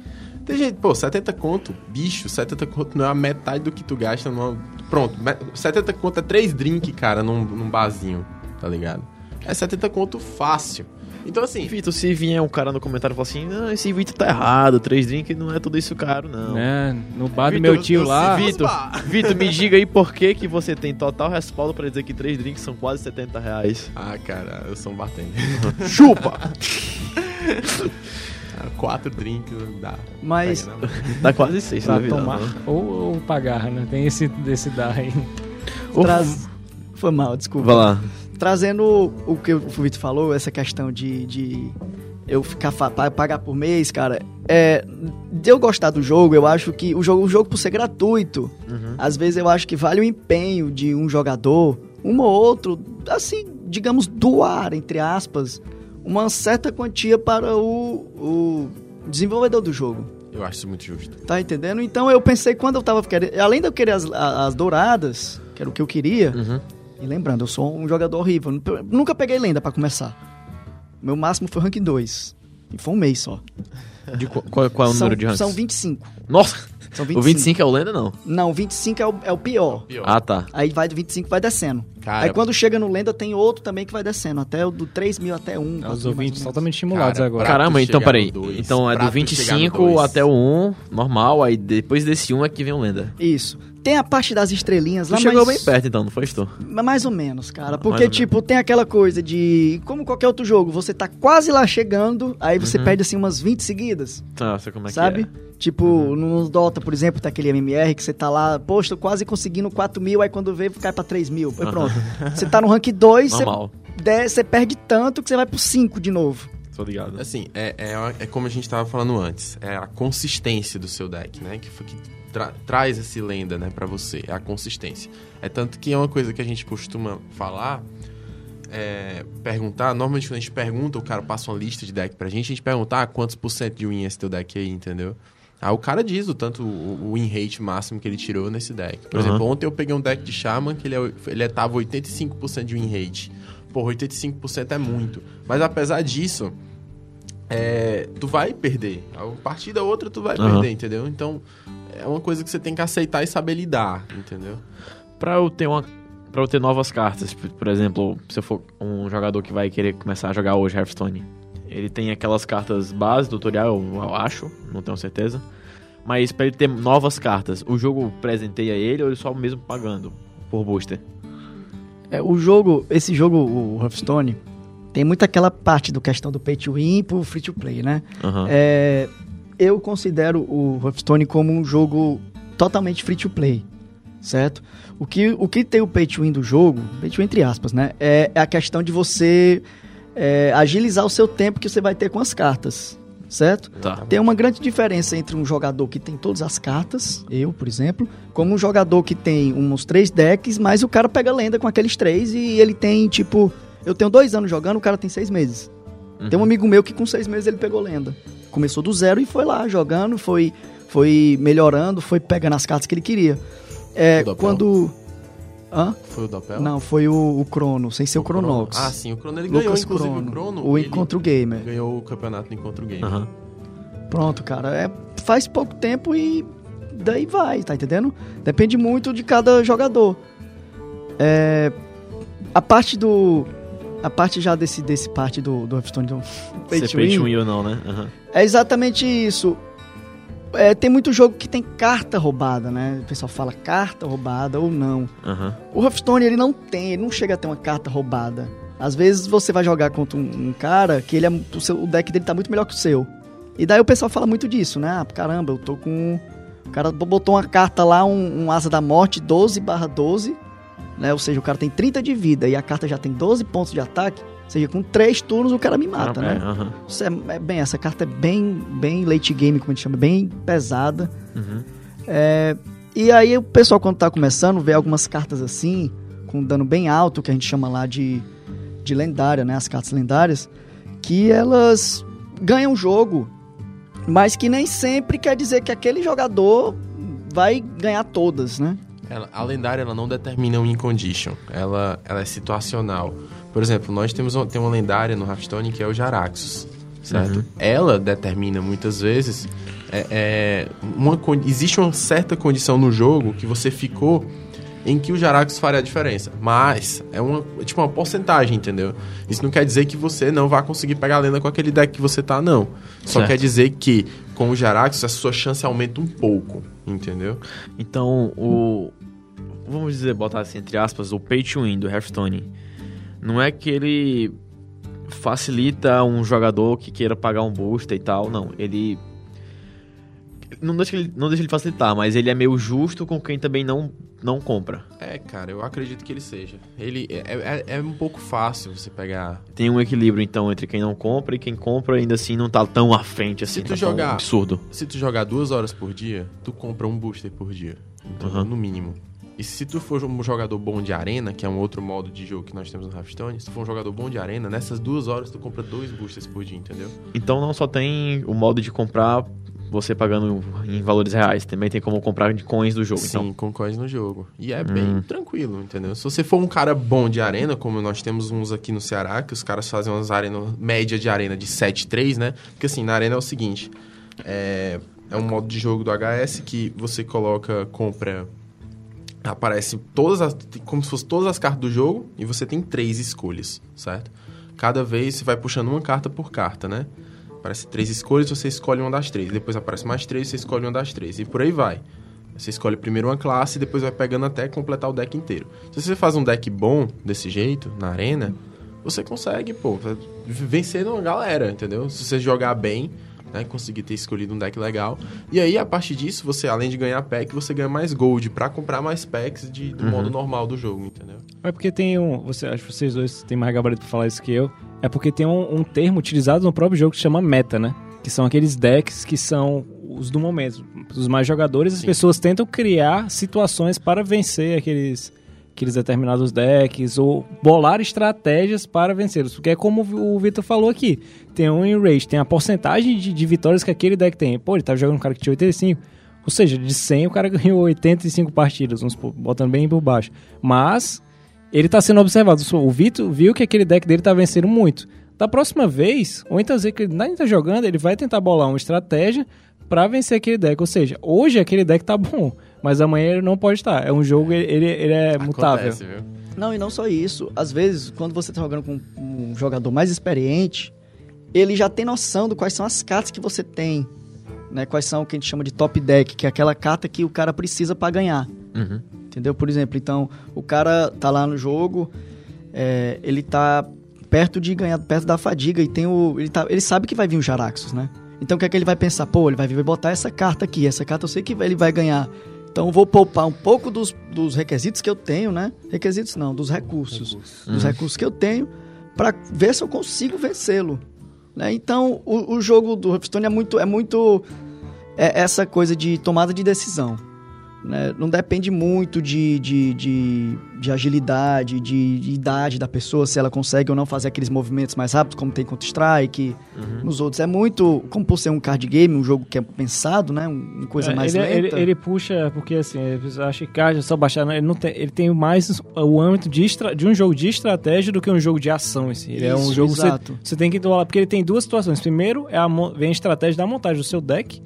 Tem gente, pô, 70 conto, bicho, 70 conto não é a metade do que tu gasta numa. Pronto, me- 70 conto é 3 drinks, cara, num, num barzinho, tá ligado? É 70 conto fácil. Então, assim, Vitor, se vier um cara no comentário e falar assim, não, esse Vitor tá errado, três drinks não é tudo isso caro, não. Né? No bar do Vitor, meu tio lá. Vitor, Vitor, me diga aí por que, que você tem total respaldo pra dizer que três drinks são quase 70 reais. ah, cara, eu sou um bartender. Chupa! Quatro drinks dá. Mas- mão. Dá quase seis, Pra tá vendo? tomar ou, ou pagar, né? Tem esse desse dar aí. Traz... Foi mal, desculpa. Vai lá. Trazendo o que o Vitor falou, essa questão de, de eu ficar pagar por mês, cara. É, de eu gostar do jogo, eu acho que o jogo, o jogo por ser gratuito, Uhum. às vezes eu acho que vale o empenho de um jogador, um ou outro, assim, digamos, doar, entre aspas, uma certa quantia para o, o desenvolvedor do jogo. Eu acho isso muito justo. Tá entendendo? Então eu pensei, quando eu tava querendo. Além de eu querer as, as douradas, que era o que eu queria. Uhum. E lembrando, eu sou um jogador horrível. nu- Nunca peguei lenda pra começar. Meu máximo foi rank 2. E foi um mês só. De qual, qual- qual é o são, número de ranks? São 25. Nossa! São 25. O 25 é o lenda, não? Não, 25 é o, é o pior. Pior. Ah, tá. Aí vai do 25 vai descendo. Cara, Aí quando chega no lenda tem outro também que vai descendo. Até o do 3 mil até 1. Os ouvintes totalmente estimulados Cara, agora. Caramba, então peraí. Então é do tu chegar no 25 dois. até o 1, normal, aí depois desse 1 é que vem o lenda. Isso. Tem a parte das estrelinhas Tu lá, chegou mas... bem perto então, não foi, tu? Mais ou menos, cara. Porque, tipo, tem aquela coisa de. Como qualquer outro jogo, você tá quase lá chegando, aí você Uhum. perde assim umas 20 seguidas. Tá, sei como é sabe? que é. Tipo, no Dota, por exemplo, tem aquele MMR que você tá lá, poxa, tô quase conseguindo 4 mil, aí quando vê, cai pra 3 mil. Aí pronto. Você tá no rank 2, você, perde tanto que você vai pro 5 de novo. Tô ligado. Assim, é, é, é como a gente tava falando antes. É a consistência do seu deck, né? Que, foi que tra- traz esse lenda, né, pra você. É a consistência. É tanto que é uma coisa que a gente costuma falar, é, perguntar. Normalmente quando a gente pergunta, o cara passa uma lista de deck pra gente, a gente pergunta ah, quantos por cento de win é esse teu deck aí, entendeu? Aí o cara diz o tanto o, o win rate máximo que ele tirou nesse deck. Por Aham. exemplo, ontem eu peguei um deck de Shaman que ele, é, ele tava 85% de win rate. Porra, 85% é muito. Mas apesar disso, é, tu vai perder. A partida ou outra tu vai Aham. perder, entendeu? Então, é uma coisa que você tem que aceitar e saber lidar, entendeu? Pra eu ter uma. Pra eu ter novas cartas, por por exemplo, se eu for um jogador que vai querer começar a jogar hoje Hearthstone, ele tem aquelas cartas base, tutorial, eu, acho, não tenho certeza. Mas pra ele ter novas cartas, o jogo presenteia ele ou ele só mesmo pagando por booster? É, o jogo, esse jogo, o Hearthstone, tem muito aquela parte do questão do pay to win pro free to play, né? Aham. É, eu considero o Hearthstone como um jogo totalmente free to play, certo? O que, o que tem o pay to win do jogo, pay to win entre aspas, né? É, é a questão de você é, agilizar o seu tempo que você vai ter com as cartas, certo? Tá. Tem uma grande diferença entre um jogador que tem todas as cartas, eu, por exemplo, como um jogador que tem uns três decks, mas o cara pega lenda com aqueles três e ele tem, tipo, eu tenho dois anos jogando, o cara tem seis meses. Tem um amigo meu que com seis meses ele pegou lenda. Começou do zero e foi lá jogando, foi, foi melhorando, foi pegando as cartas que ele queria. É, O quando. Hã? Foi o Doppel? Não, foi o, o Crono, sem ser o, Crono. Cronox. Ah, sim, o Crono ele ganhou, Lucas inclusive Crono, o Crono. o Encontro Gamer. Ganhou o campeonato do Encontro Game. Aham. Pronto, cara. É, faz pouco tempo e daí vai, tá entendendo? Depende muito de cada jogador. É, a parte do. A parte já desse, desse parte do, do Hearthstone do Pay to pay to Win, ou não, né? Aham. é exatamente isso. É, tem muito jogo que tem carta roubada, né? O pessoal fala carta roubada ou não. Aham. O Hearthstone, ele não tem, ele não chega a ter uma carta roubada. Às vezes você vai jogar contra um, um cara que ele é, o, seu, o deck dele tá muito melhor que o seu. E daí o pessoal fala muito disso, né? Ah, caramba, eu tô com... O cara botou uma carta lá, um, um Asa da Morte, 12 barra 12, né? Ou seja, o cara tem 30 de vida e a carta já tem 12 pontos de ataque. Ou seja, com 3 turnos o cara me mata, É, né? Isso é, é bem, essa carta é bem, bem late game, como a gente chama, bem pesada. Uhum. É, e aí o pessoal quando tá começando vê algumas cartas assim, com dano bem alto, que a gente chama lá de, de lendária, né? As cartas lendárias, que elas ganham o jogo mas que nem sempre quer dizer que aquele jogador vai ganhar todas, né? Ela- a lendária ela não determina um win condition, ela, ela é situacional. Por exemplo, nós temos uma, tem uma lendária no Hearthstone que é o Jaraxxus, certo? Ela determina muitas vezes é, é, uma, existe uma certa condição no jogo que você ficou em que o Jaraxxus faria a diferença, mas é uma é tipo uma porcentagem, entendeu? Isso não quer dizer que você não vai conseguir pegar a lenda com aquele deck que você tá, não. Só Certo. quer dizer que com o Jaraxxus a sua chance aumenta um pouco, entendeu? Então, o. Vamos dizer, botar assim, entre aspas, o pay to win do Hearthstone. Não é que ele facilita um jogador que queira pagar um booster e tal, não. Ele. Não deixa ele, não deixa ele facilitar, mas ele é meio justo com quem também não, não compra. É, cara, eu acredito que ele seja. Ele é, é, é um pouco fácil você pegar. Tem um equilíbrio, então, entre quem não compra e quem compra ainda assim não tá tão à frente assim. Se tu tá jogar- absurdo. Se tu jogar duas horas por dia, tu compra um booster por dia. Então, Uhum. no mínimo. E se tu for um jogador bom de arena, que é um outro modo de jogo que nós temos no Hearthstone, se tu for um jogador bom de arena, nessas duas horas tu compra dois boosters por dia, entendeu? Então não só tem o modo de comprar você pagando em valores reais, também tem como comprar de coins do jogo. Sim, Então, com coins no jogo. E é Hum. bem tranquilo, entendeu? Se você for um cara bom de arena, como nós temos uns aqui no Ceará, que os caras fazem umas arenas, média de arena de 7-3, né? Porque assim, na arena é o seguinte: é, é um modo de jogo do HS que você coloca, compra. Aparece todas as. como se fosse todas as cartas do jogo e você tem três escolhas, certo? Cada vez você vai puxando uma carta por carta, né? Aparece três escolhas, você escolhe uma das três. Depois aparece mais três, você escolhe uma das três. E por aí vai. Você escolhe primeiro uma classe e depois vai pegando até completar o deck inteiro. Se você faz um deck bom desse jeito, na arena, você consegue, pô, vencer uma galera, entendeu? Se você jogar bem, né, conseguir ter escolhido um deck legal. E aí, a partir disso, você, além de ganhar pack, você ganha mais gold pra comprar mais packs de, do modo normal do jogo, entendeu? É porque tem um. Você, acho que vocês dois têm mais gabarito pra falar isso que eu. É porque tem um, um termo utilizado no próprio jogo que se chama meta, né? Que são aqueles decks que são os do momento. Os mais jogadores, as Sim. pessoas tentam criar situações para vencer aqueles, aqueles determinados decks ou bolar estratégias para vencê-los. Porque é como o Vitor falou aqui: tem um enrage, tem a porcentagem de, de vitórias que aquele deck tem. Pô, ele tava jogando um cara que tinha 85. Ou seja, de 100 o cara ganhou 85 partidas, vamos botando bem por baixo. Mas ele tá sendo observado. O Vitor viu que aquele deck dele tá vencendo muito. Da próxima vez, ou então dizer que ele nem tá jogando, ele vai tentar bolar uma estratégia pra vencer aquele deck. Ou seja, hoje aquele deck tá bom, mas amanhã ele não pode estar. É um jogo, ele, ele, ele é mutável. Acontece, viu? Não, e não só isso. Às vezes, quando você tá jogando com um jogador mais experiente, ele já tem noção do quais são as cartas que você tem. Né? Quais são o que a gente chama de top deck, que é aquela carta que o cara precisa pra ganhar. Uhum. Entendeu? Por exemplo, então, o cara tá lá no jogo, é, ele tá perto de ganhar, perto da fadiga, e tem o. Ele, tá, ele sabe que vai vir um Jaraxxus, né? Então o que é que ele vai pensar? Pô, ele vai vir botar essa carta aqui, essa carta eu sei que ele vai ganhar. Então eu vou poupar um pouco dos, dos requisitos que eu tenho, né? Requisitos não, dos recursos. Dos recursos que eu tenho, pra ver se eu consigo vencê-lo. Né? Então o, o jogo do Hearthstone é muito. É muito é essa coisa de tomada de decisão. Né? Não depende muito de, de, de, de agilidade, de, de idade da pessoa, se ela consegue ou não fazer aqueles movimentos mais rápidos, como tem Counter-Strike, nos outros. É muito, como por ser um card game, um jogo que é pensado, né? Uma coisa É, mais ele, lenta. ele, ele puxa, porque assim, eu acho que card é só baixar, ele, não tem, ele tem mais o âmbito de, estra- de um jogo de estratégia do que um jogo de ação si. Ele é um Isso, jogo que você, exato. você tem que porque ele tem duas situações. Primeiro, é a, vem a estratégia da montagem do seu deck,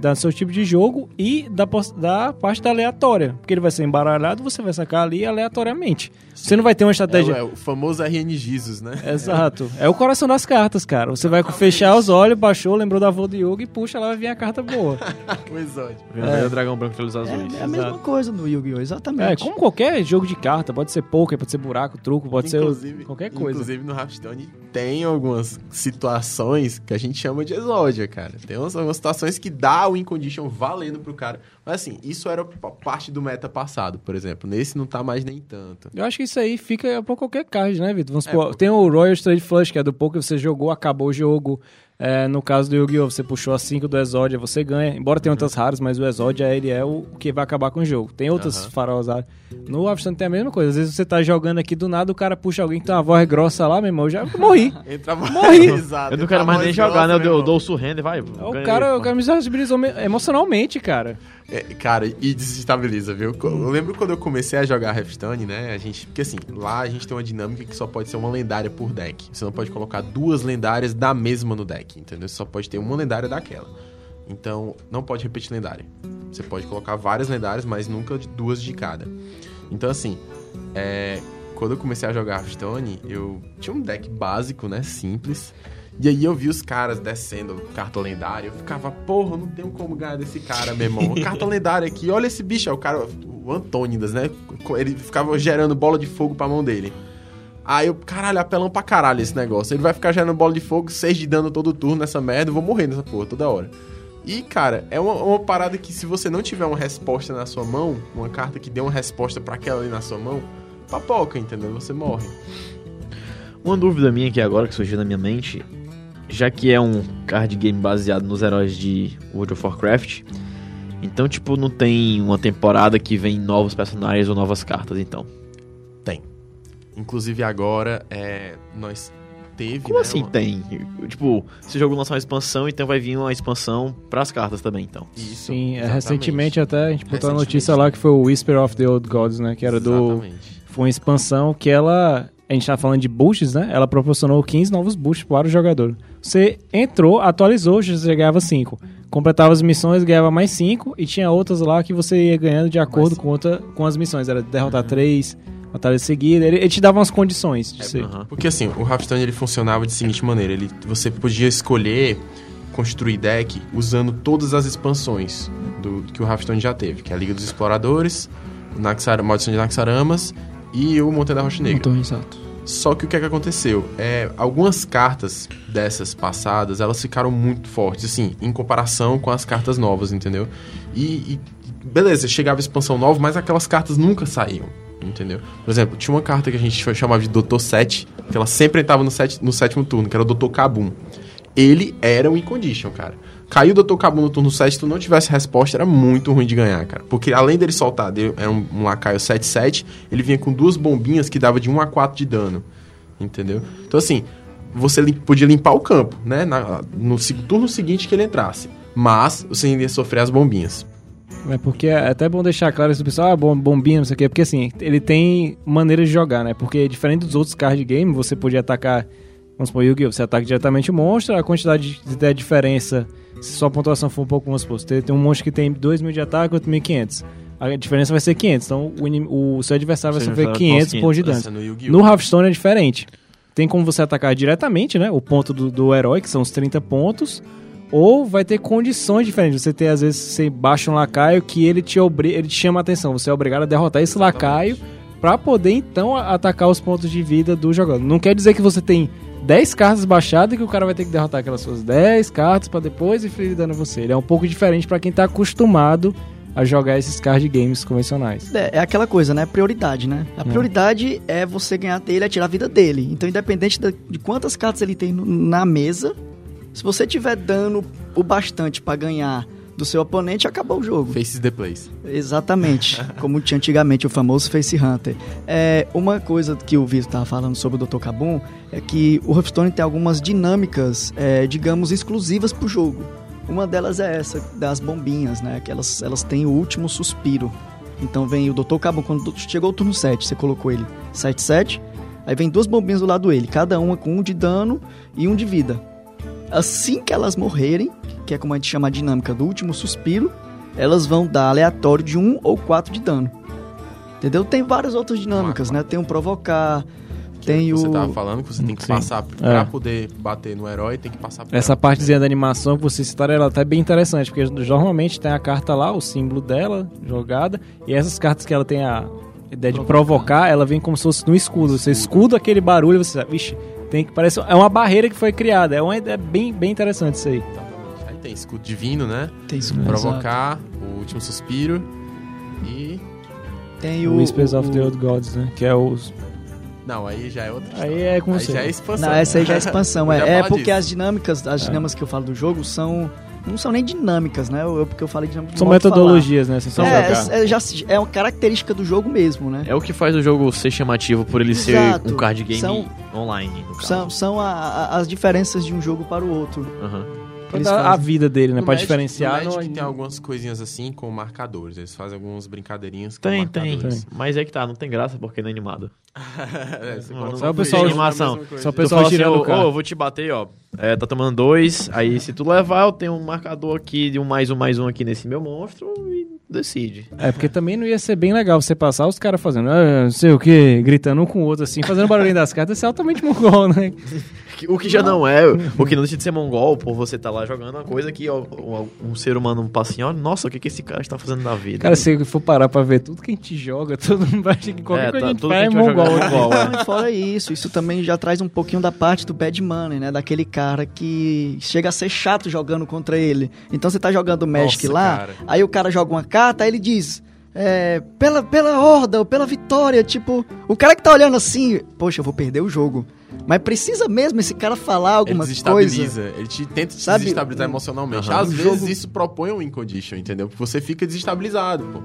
da seu tipo de jogo e da, da parte da aleatória. Porque ele vai ser embaralhado, você vai sacar ali aleatoriamente. Você não vai ter uma É, estratégia. o- é o famoso RN Jesus, né? Exato. É o coração das cartas, cara. Você vai fechar os olhos, baixou, lembrou da avó do Yugi e puxa, lá vai vir a carta boa. o exódio. É. dragão branco de olhos azuis. É, é a mesma exato. coisa no Yu-Gi-Oh! É, Exatamente. como qualquer jogo de carta, pode ser poker, pode ser buraco, truco, pode ser qualquer coisa. Inclusive no Hearthstone tem algumas situações que a gente chama de exódia, cara. Tem umas, algumas situações que dá o win condition valendo pro cara. Mas assim, isso era pa- parte do meta passado, por exemplo. Nesse não tá mais nem tanto. Eu acho que isso aí fica pra qualquer card, né, Vitor? Vamos É, supor, pô. tem o Royal Trade Flush, que é do poker, você jogou, acabou o jogo. É, no caso do Yu-Gi-Oh! você puxou a 5 do Exódia, você ganha. Embora tenha outras raras, mas o Exódia ele é o que vai acabar com o jogo. Tem outras Aham. faróis raras. No Hearthstone tem a mesma coisa. Às vezes você tá jogando aqui do nada, o cara puxa alguém que tem uma voz grossa lá, meu irmão, eu já morri. Entrava... Morri. Exato. Eu não quero mais nem jogar, né? Eu dou- eu grossa, dou o surrender, vai. O ganha cara, o cara me sensibilizou me- emocionalmente, cara. É, cara, e desestabiliza, viu? Eu lembro quando eu comecei a jogar Hearthstone, né? A gente. Porque assim, lá a gente tem uma dinâmica que só pode ser uma lendária por deck. Você não pode colocar duas lendárias da mesma no deck, entendeu? Você só pode ter uma lendária daquela. Então, não pode repetir lendária. Você pode colocar várias lendárias, mas nunca duas de cada. Então, assim, é, quando eu comecei a jogar Hearthstone, eu tinha um deck básico, né? Simples. E aí eu vi os caras descendo carta lendária. Eu ficava, porra, não tenho como ganhar desse cara, meu irmão. Carta lendária aqui, olha esse bicho. É o cara, o Antônidas, né? Ele ficava gerando bola de fogo pra mão dele. Aí eu, caralho, apelão pra caralho esse negócio. Ele vai ficar gerando bola de fogo, 6 de dano todo turno nessa merda, eu vou morrer nessa porra toda hora. E, cara, é uma, uma parada que se você não tiver uma resposta na sua mão, uma carta que dê uma resposta pra aquela ali na sua mão, papoca, entendeu? Você morre. Uma dúvida minha aqui agora que surgiu na minha mente, já que é um card game baseado nos heróis de World of Warcraft, então tipo não tem uma temporada que vem novos personagens ou novas cartas, então. Inclusive agora, é, nós teve. Como né, assim uma- tem? Tipo, esse jogo lançar uma expansão, então vai vir uma expansão pras cartas também, então. Isso, Sim, é, exatamente. recentemente até a gente botou a notícia lá que foi o Whisper of the Old Gods, né? Que era do. Exatamente. Foi uma expansão que ela. A gente tá falando de boosts, né? Ela proporcionou 15 novos boosts para o jogador. Você entrou, atualizou, você ganhava 5. Completava as missões, ganhava mais 5. E tinha outras lá que você ia ganhando de acordo com, outra, com as missões. Era derrotar 3, batalha seguida. Ele, ele te dava umas condições de ser. aham. Porque assim, o Hearthstone ele funcionava de seguinte maneira: ele, você podia escolher construir deck usando todas as expansões do, que o Hearthstone já teve, que é a Liga dos Exploradores, o Naxar, Maldição de Naxaramas e o Montanha da Rocha Negra. Então, exato. Só que o que, é que aconteceu? É, algumas cartas dessas passadas, elas ficaram muito fortes, assim, em comparação com as cartas novas, entendeu? E, e, beleza, chegava a expansão nova, mas aquelas cartas nunca saíam, entendeu? Por exemplo, tinha uma carta que a gente chamava de Doutor 7, que ela sempre entrava no, set, no sétimo turno, que era o Doutor Kabum. Ele era um incondition, cara. Caiu o Dr. Kabum no turno 7, se tu não tivesse resposta, era muito ruim de ganhar, cara. Porque além dele soltar, dele- era um, um lacaio 7-7, ele vinha com duas bombinhas que dava de 1 a 4 de dano. Entendeu? Então, assim, você lim- podia limpar o campo, né? Na- no turno seguinte que ele entrasse. Mas você ainda ia sofrer as bombinhas. É porque é até bom deixar claro isso pessoal, ah, bom, bombinha, não sei o quê, porque assim, ele tem maneiras de jogar, né? Porque diferente dos outros card game, você podia atacar, vamos supor, Yu-Gi-Oh! Você ataca diretamente o monstro, a quantidade de der diferença, se sua pontuação for um pouco, vamos supor, você tem um monstro que tem 2 mil de ataque, outro 1.500. A diferença vai ser 500, então o, o seu adversário vai sofrer adversário vai 500 tomar pontos de 500. dano. No Yu-Gi-Oh! No Hearthstone é diferente. Tem como você atacar diretamente, né? O ponto do, do herói, que são os 30 pontos. Ou vai ter condições diferentes. Você tem, às vezes, você baixa um lacaio que ele te, obri ele te chama a atenção. Você é obrigado a derrotar esse Exatamente. lacaio pra poder, então, atacar os pontos de vida do jogador. Não quer dizer que você tem 10 cartas baixadas e que o cara vai ter que derrotar aquelas suas 10 cartas pra depois infligir dano a você. Ele é um pouco diferente pra quem tá acostumado a jogar esses card games convencionais. É, é aquela coisa, né? Prioridade, né? A prioridade é você ganhar dele, é tirar a vida dele. Então, independente de quantas cartas ele tem na mesa, se você tiver dano o bastante pra ganhar do seu oponente, acabou o jogo. Faces the Place. Exatamente. como tinha antigamente o famoso Face Hunter. É, uma coisa que o Vitor estava falando sobre o Dr. Kabum é que o Hearthstone tem algumas dinâmicas, é, digamos, exclusivas pro jogo. Uma delas é essa, das bombinhas, né? Que elas, elas têm o último suspiro. Então vem o Dr. Kabum, quando chegou o turno 7, você colocou ele 7-7, aí vem duas bombinhas do lado dele, cada uma com um de dano e um de vida. Assim que elas morrerem, que é como a gente chama a dinâmica do último suspiro, elas vão dar aleatório de 1 ou 4 de dano. Entendeu? Tem várias outras dinâmicas, né? Tem o provocar, tem Você o. tava falando que você tem que Sim. passar, pra É. poder bater no herói, tem que passar por Essa partezinha da animação que você citaram, ela tá bem interessante, porque normalmente tem a carta lá, o símbolo dela, jogada, e essas cartas que ela tem a ideia de provocar, ela vem como se fosse no escudo. Você escuda aquele barulho e você sabe, vixe, tem que parece é uma barreira que foi criada. É uma ideia bem, bem interessante isso aí. Exatamente. Aí tem escudo divino, né? Tem, isso, Provocar, o último suspiro e. tem O o. Whispers o- of the Old Gods, né? Que é os Não, aí já é outra Aí história. é com Aí você. já é expansão. Não, essa aí já é expansão. É, é porque disso. as dinâmicas, as dinâmicas que eu falo do jogo são. Não são nem dinâmicas, né? Eu, porque eu falei de São metodologias, né? Só É, jogar. é, já, é uma característica do jogo mesmo, né? É o que faz o jogo ser chamativo por ele Exato. ser um card game São- online, no caso. São, são a- a- as diferenças de um jogo para o outro. Aham. Pra a vida dele, né? No Pra Magic- diferenciar. No Magic não- tem algumas coisinhas assim com marcadores. Eles fazem algumas brincadeirinhas com Tem, tem, marcadores. Mas é que tá, não tem graça porque não é animado. É, você Não, coloca só o um pessoal- animação. é a mesma coisa. Só o pessoal assim, girando ô, o carro. ô, eu vou te bater, ó. É, tá tomando dois, aí se tu levar, eu tenho um marcador aqui de um mais um mais um aqui nesse meu monstro e decide. É, porque também não ia ser bem legal você passar os caras fazendo, ah, não sei o que, gritando um com o outro, assim, fazendo barulhinho das cartas, isso é altamente mongol, né? O que já não é, o que não deixa de ser mongol, por você tá lá jogando uma coisa que ó, um, um ser humano passa assim, ó, nossa, o que, que esse cara está fazendo na vida? Cara, se for parar pra ver tudo que a gente joga, todo mundo vai achar que qualquer É, coisa tá, que a gente tudo faz que é a gente vai mongol. jogar é mongol, é. Não, e fora isso, isso também já traz um pouquinho da parte do bad money, né? Daquele cara que chega a ser chato jogando contra ele. Então você tá jogando Magic Nossa, lá, cara. aí o cara joga uma carta, aí ele diz. É, pela, pela horda ou pela vitória, tipo, o cara que tá olhando assim, poxa, eu vou perder o jogo. Mas precisa mesmo esse cara falar Ele alguma desestabiliza, coisa? ele te tenta te Sabe, desestabilizar um- emocionalmente. Aham. Às Um vezes jogo- isso propõe um win condition, entendeu? Porque você fica desestabilizado, pô.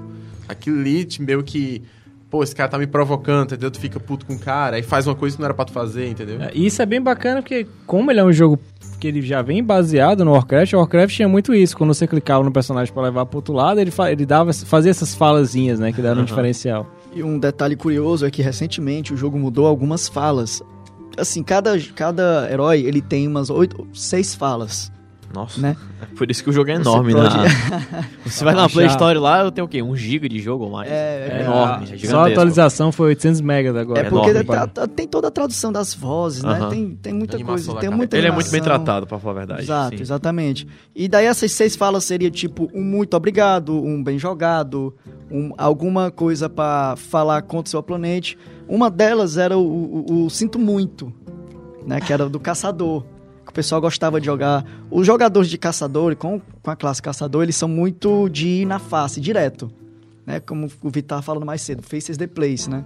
Aquilo ali, meio que, pô, esse cara tá me provocando, entendeu? Tu fica puto com o cara, aí faz uma coisa que não era pra tu fazer, entendeu? É, E isso é bem bacana porque, como ele é um jogo que ele já vem baseado no Warcraft, o Warcraft tinha muito isso. Quando você clicava no personagem pra levar pro outro lado, ele, fa- ele dava, fazia essas falazinhas, né? Que deram um Aham. diferencial. E um detalhe curioso é que recentemente o jogo mudou algumas falas. Assim, cada, cada herói ele tem umas oito, seis falas, Nossa, né? por isso que o jogo é Você enorme, pode- né? Você vai na. Play Store lá, eu tenho o quê? Um giga de jogo ou mais? É, É enorme, é Só a atualização foi 800 megas agora. É porque enorme, tá- tá- tem toda a tradução das vozes, né? Aham. Tem, tem muita Animação coisa. Tem cara. muita Ele é muito bem animação. tratado, pra falar a verdade. Exato, sim. exatamente. E daí essas seis falas seria tipo um muito obrigado, um bem jogado, um- alguma coisa pra falar contra o seu oponente. Uma delas era o, o- o sinto muito, né? Que era do caçador. Que o pessoal gostava de jogar. Os jogadores de caçador, com, com a classe caçador, eles são muito de ir na face, direto. Né? Como o tava falando mais cedo, faces the place, né?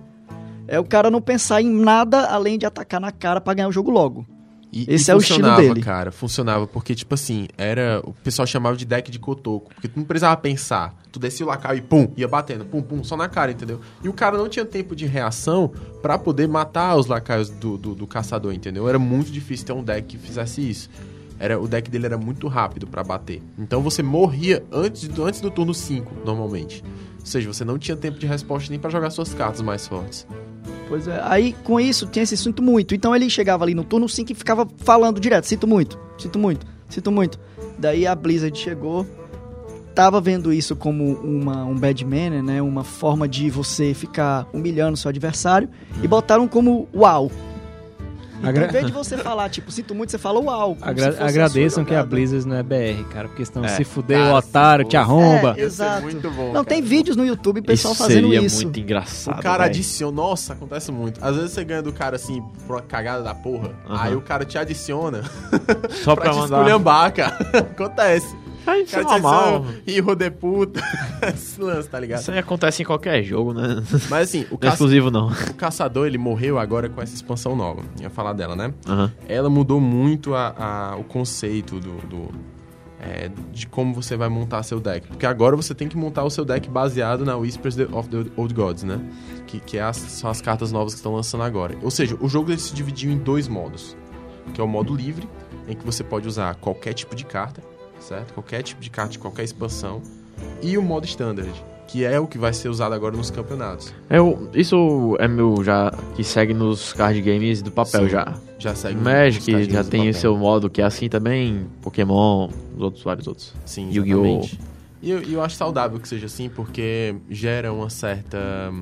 É o cara não pensar em nada além de atacar na cara pra ganhar o jogo logo. E, Esse e é o estilo funcionava, dele. cara. Funcionava porque, tipo assim, era. O pessoal chamava de deck de cotoco. Porque tu não precisava pensar. Tu descia o lacaio e pum, ia batendo, pum, pum, só na cara, entendeu? E o cara não tinha tempo de reação pra poder matar os lacaios do, do, do caçador, entendeu? Era muito difícil ter um deck que fizesse isso. Era, o deck dele era muito rápido pra bater. Então você morria antes do, antes do turno 5, normalmente. Ou seja, você não tinha tempo de resposta nem pra jogar suas cartas mais fortes. Pois é, aí com isso tinha esse sinto muito. Então ele chegava ali no turno 5 e ficava falando direto: sinto muito, sinto muito, sinto muito. Daí a Blizzard chegou, tava vendo isso como uma, um bad manner, né? Uma forma de você ficar humilhando seu adversário e botaram como uau. Então, Agra- em vez de você falar, tipo, sinto muito, você fala uau. Agra- agradeçam que a. Blizzard não é BR, cara, porque senão É. se fuder Cara, o otário, se te arromba. É, exato. muito bom. Não, tem vídeos no YouTube, pessoal isso fazendo seria isso. muito engraçado. O cara véi. adiciona. Nossa, acontece muito. Às vezes você ganha do cara assim, por uma cagada da porra. Aí o cara te adiciona Só pra, pra, te mandar. esculhambar, cara. acontece. Ah, isso é normal. Ih, de puta. Esse lance, tá ligado? Isso aí acontece em qualquer jogo, né? Mas assim, o, Não é exclusivo, não. o caçador, ele morreu agora com essa expansão nova. Ia falar dela, né? Ela mudou muito a, a- o conceito do. do- é, de como você vai montar seu deck. Porque agora você tem que montar o seu deck baseado na Whispers of the Old Gods, né? Que, que é as- são as cartas novas que estão lançando agora. Ou seja, o jogo ele se dividiu em dois modos. Que é o modo livre, em que você pode usar qualquer tipo de carta, certo? Qualquer tipo de de qualquer expansão. E o modo standard, que é o que vai ser usado agora nos campeonatos. O- isso é meu já. que segue nos card games do papel Sim. já. Já segue Magic cardinhos já tem o seu modo que é assim também. Pokémon, os outros, vários outros. Sim, Yu-Gi-Oh! E eu, e eu acho saudável que seja assim, porque gera uma certa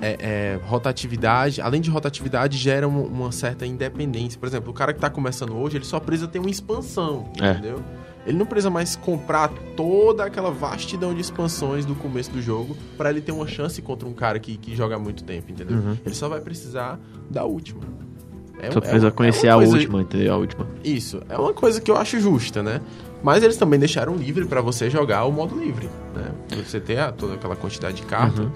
é, é, rotatividade. Além de rotatividade, gera uma, uma certa independência. Por exemplo, o cara que tá começando hoje, ele só precisa ter uma expansão, É. entendeu? Ele não precisa mais comprar toda aquela vastidão de expansões do começo do jogo para ele ter uma chance contra um cara que, que joga há muito tempo, entendeu? Uhum. Ele só vai precisar da última. É Só precisa é- é conhecer a coisa- última, entendeu? A última. isso, é uma coisa que eu acho justa, né? Mas eles também deixaram livre pra você jogar o modo livre, né? Pra você ter toda aquela quantidade de cartas, Uhum.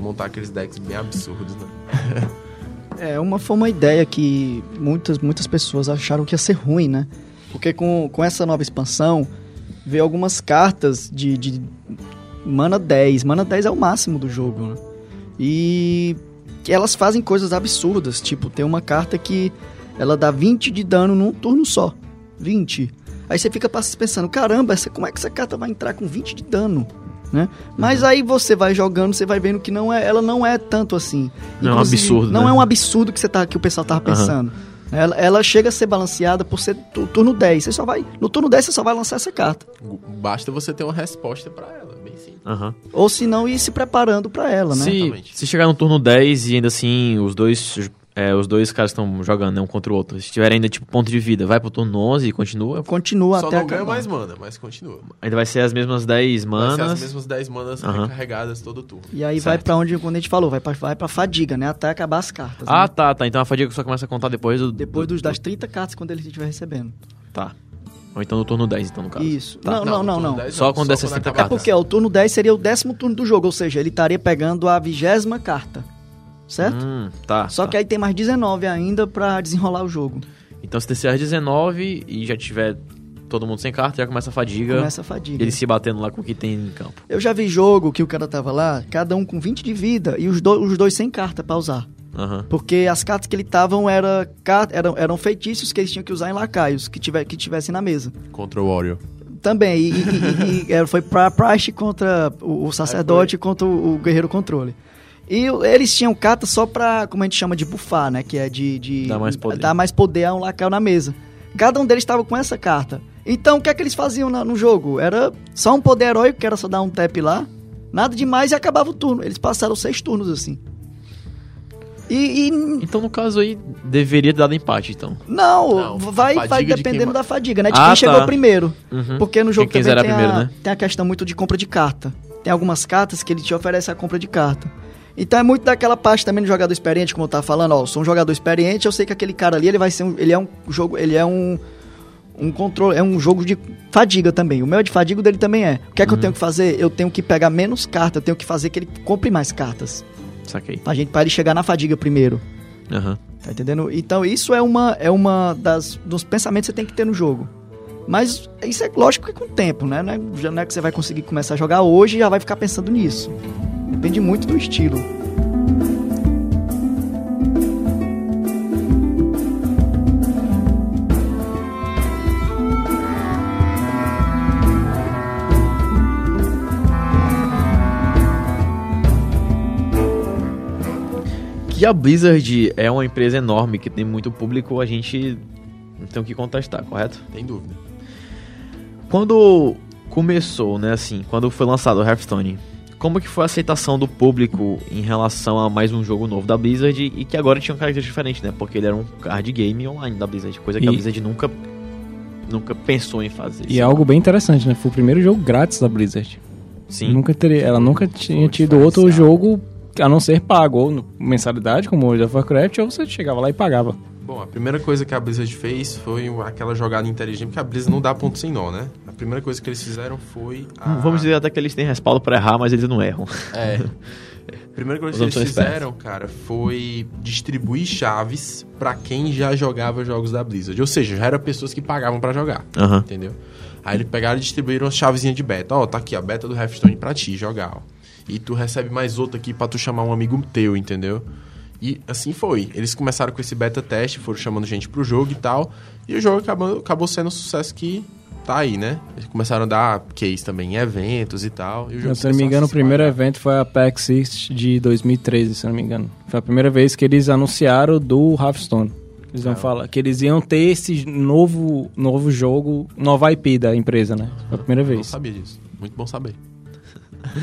Montar aqueles decks bem absurdos, né? É, uma foi uma ideia que muitas, muitas pessoas acharam que ia ser ruim, né? Porque com, com essa nova expansão, veio algumas cartas de, de mana 10. Mana 10 é o máximo do jogo, né? E elas fazem coisas absurdas, tipo, tem uma carta que ela dá 20 de dano num turno só. 20. Aí você fica pensando, caramba, essa, como é que essa carta vai entrar com 20 de dano? Né? Mas aí você vai jogando, você vai vendo que não é, ela não é tanto assim. Não é um absurdo, Não né? é um absurdo que, você tá, que o pessoal tava pensando. Ela, ela chega a ser balanceada por ser tu- turno 10. Você só vai, no turno 10 você só vai lançar essa carta. Basta você ter uma resposta pra ela, bem simples. Aham. Ou se não, ir se preparando pra ela, né? Se, Exatamente. se chegar no turno 10 e ainda assim os dois, é, os dois caras estão jogando né, um contra o outro, se tiver ainda tipo ponto de vida, vai pro turno 11 e continua, Continua Só até não ganha acabar. mais mana, mas continua. ainda vai ser as mesmas 10 Vai ser as manas. mesmas 10 manas Aham. recarregadas todo turno. E aí vai Certo. pra onde, quando a gente falou, vai pra, vai pra fadiga, né? Até acabar as cartas. Ah, né? tá, tá. Então a fadiga só começa a contar depois do. Depois do, dos, das 30 cartas quando ele estiver recebendo. Tá. Ou então no turno 10, então, no caso. Isso. Tá. Não, não, não, não. 10 Só quando der 60 acabar É cartas. porque ó, o turno 10 seria o décimo turno do jogo, ou seja, ele estaria pegando a vigésima carta. Certo? Hum, tá. Só tá. que aí tem mais 19 ainda pra desenrolar o jogo. Então se descer às 19 e já tiver todo mundo sem carta, já começa a fadiga. Começa a fadiga. Ele se batendo lá com o que tem em campo. Eu já vi jogo que o cara tava lá, cada um com 20 de vida e os, do- os dois sem carta pra usar. Aham. Porque as cartas que ele estavam era, eram, eram feitiços que eles tinham que usar em lacaios, que, tiver, que tivessem na mesa. Contra o Warrior. Também, e, e- e- e, é, foi pra Price contra o, o sacerdote contra o, o guerreiro controle. E eles tinham cartas só pra, como a gente chama de bufar, né? Que é de, de Dar mais poder. dar mais poder a um lacaio na mesa. Cada um deles estava com essa carta. Então, o que é que eles faziam na- no jogo? Era só um poder heróico, que era só dar um tap lá. Nada demais e acabava o turno. Eles passaram seis turnos assim. E, e Então, no caso aí, deveria dado empate, então. não, Não, vai, vai de dependendo quem- da fadiga, né? De Ah, quem chegou tá. primeiro. Uhum. Porque no jogo também tem, primeiro, a, né? tem a questão muito de compra de carta. Tem algumas cartas que ele te oferece a compra de carta. Então é muito daquela parte também do jogador experiente, como eu tava falando, ó, sou um jogador experiente, eu sei que aquele cara ali, ele vai ser um, ele é um jogo, ele é um um controle, é um jogo de fadiga também. O meu de fadiga o dele também é. O que é que eu tenho que fazer? Eu tenho que pegar menos cartas, eu tenho que fazer que ele compre mais cartas. Saquei. Pra gente para ele chegar na fadiga primeiro. Aham. Tá entendendo? Então isso é uma é uma das dos pensamentos que você tem que ter no jogo. Mas isso é lógico que é com o tempo, né? Não é, já não é que você vai conseguir começar a jogar hoje e já vai ficar pensando nisso. Depende muito do estilo. Que a Blizzard é uma empresa enorme que tem muito público, a gente não tem o que contestar, correto? Tem dúvida. Quando começou, né, assim, quando foi lançado o Hearthstone, como que foi a aceitação do público em relação a mais um jogo novo da Blizzard e que agora tinha um caráter diferente, né? Porque ele era um card game online da Blizzard, coisa que a E- Blizzard nunca nunca pensou em fazer. E é algo bem interessante, né? Foi o primeiro jogo grátis da Blizzard. Sim. Nunca teria, ela nunca tinha tido outro jogo a não ser pago, ou mensalidade, como o World of Warcraft, ou você chegava lá e pagava. Bom, a primeira coisa que a Blizzard fez foi aquela jogada inteligente, porque a Blizzard não dá ponto sem nó, né? A primeira coisa que eles fizeram foi. A... Vamos dizer até que eles têm respaldo pra errar, mas eles não erram. É. A primeira coisa que eles fizeram, cara, foi distribuir chaves pra quem já jogava jogos da Blizzard. Ou seja, já eram pessoas que pagavam pra jogar. Aham. Entendeu? Aí eles pegaram e distribuíram as chavezinhas de beta. Ó, tá aqui, a beta do Hearthstone pra ti jogar, ó. E tu recebe mais outra aqui pra tu chamar um amigo teu, entendeu? E assim foi. Eles começaram com esse beta teste, foram chamando gente pro jogo e tal. E o jogo acabou, acabou sendo um sucesso que tá aí, né? Eles começaram a dar case também em eventos e tal. E o jogo se não me engano, o primeiro evento foi a PAX East de 2013, se não me engano. Foi a primeira vez que eles anunciaram do Hearthstone. Eles É. vão falar que eles iam ter esse novo, novo jogo, nova IP da empresa, né? Foi a primeira Não vez. sabia disso. Muito bom saber.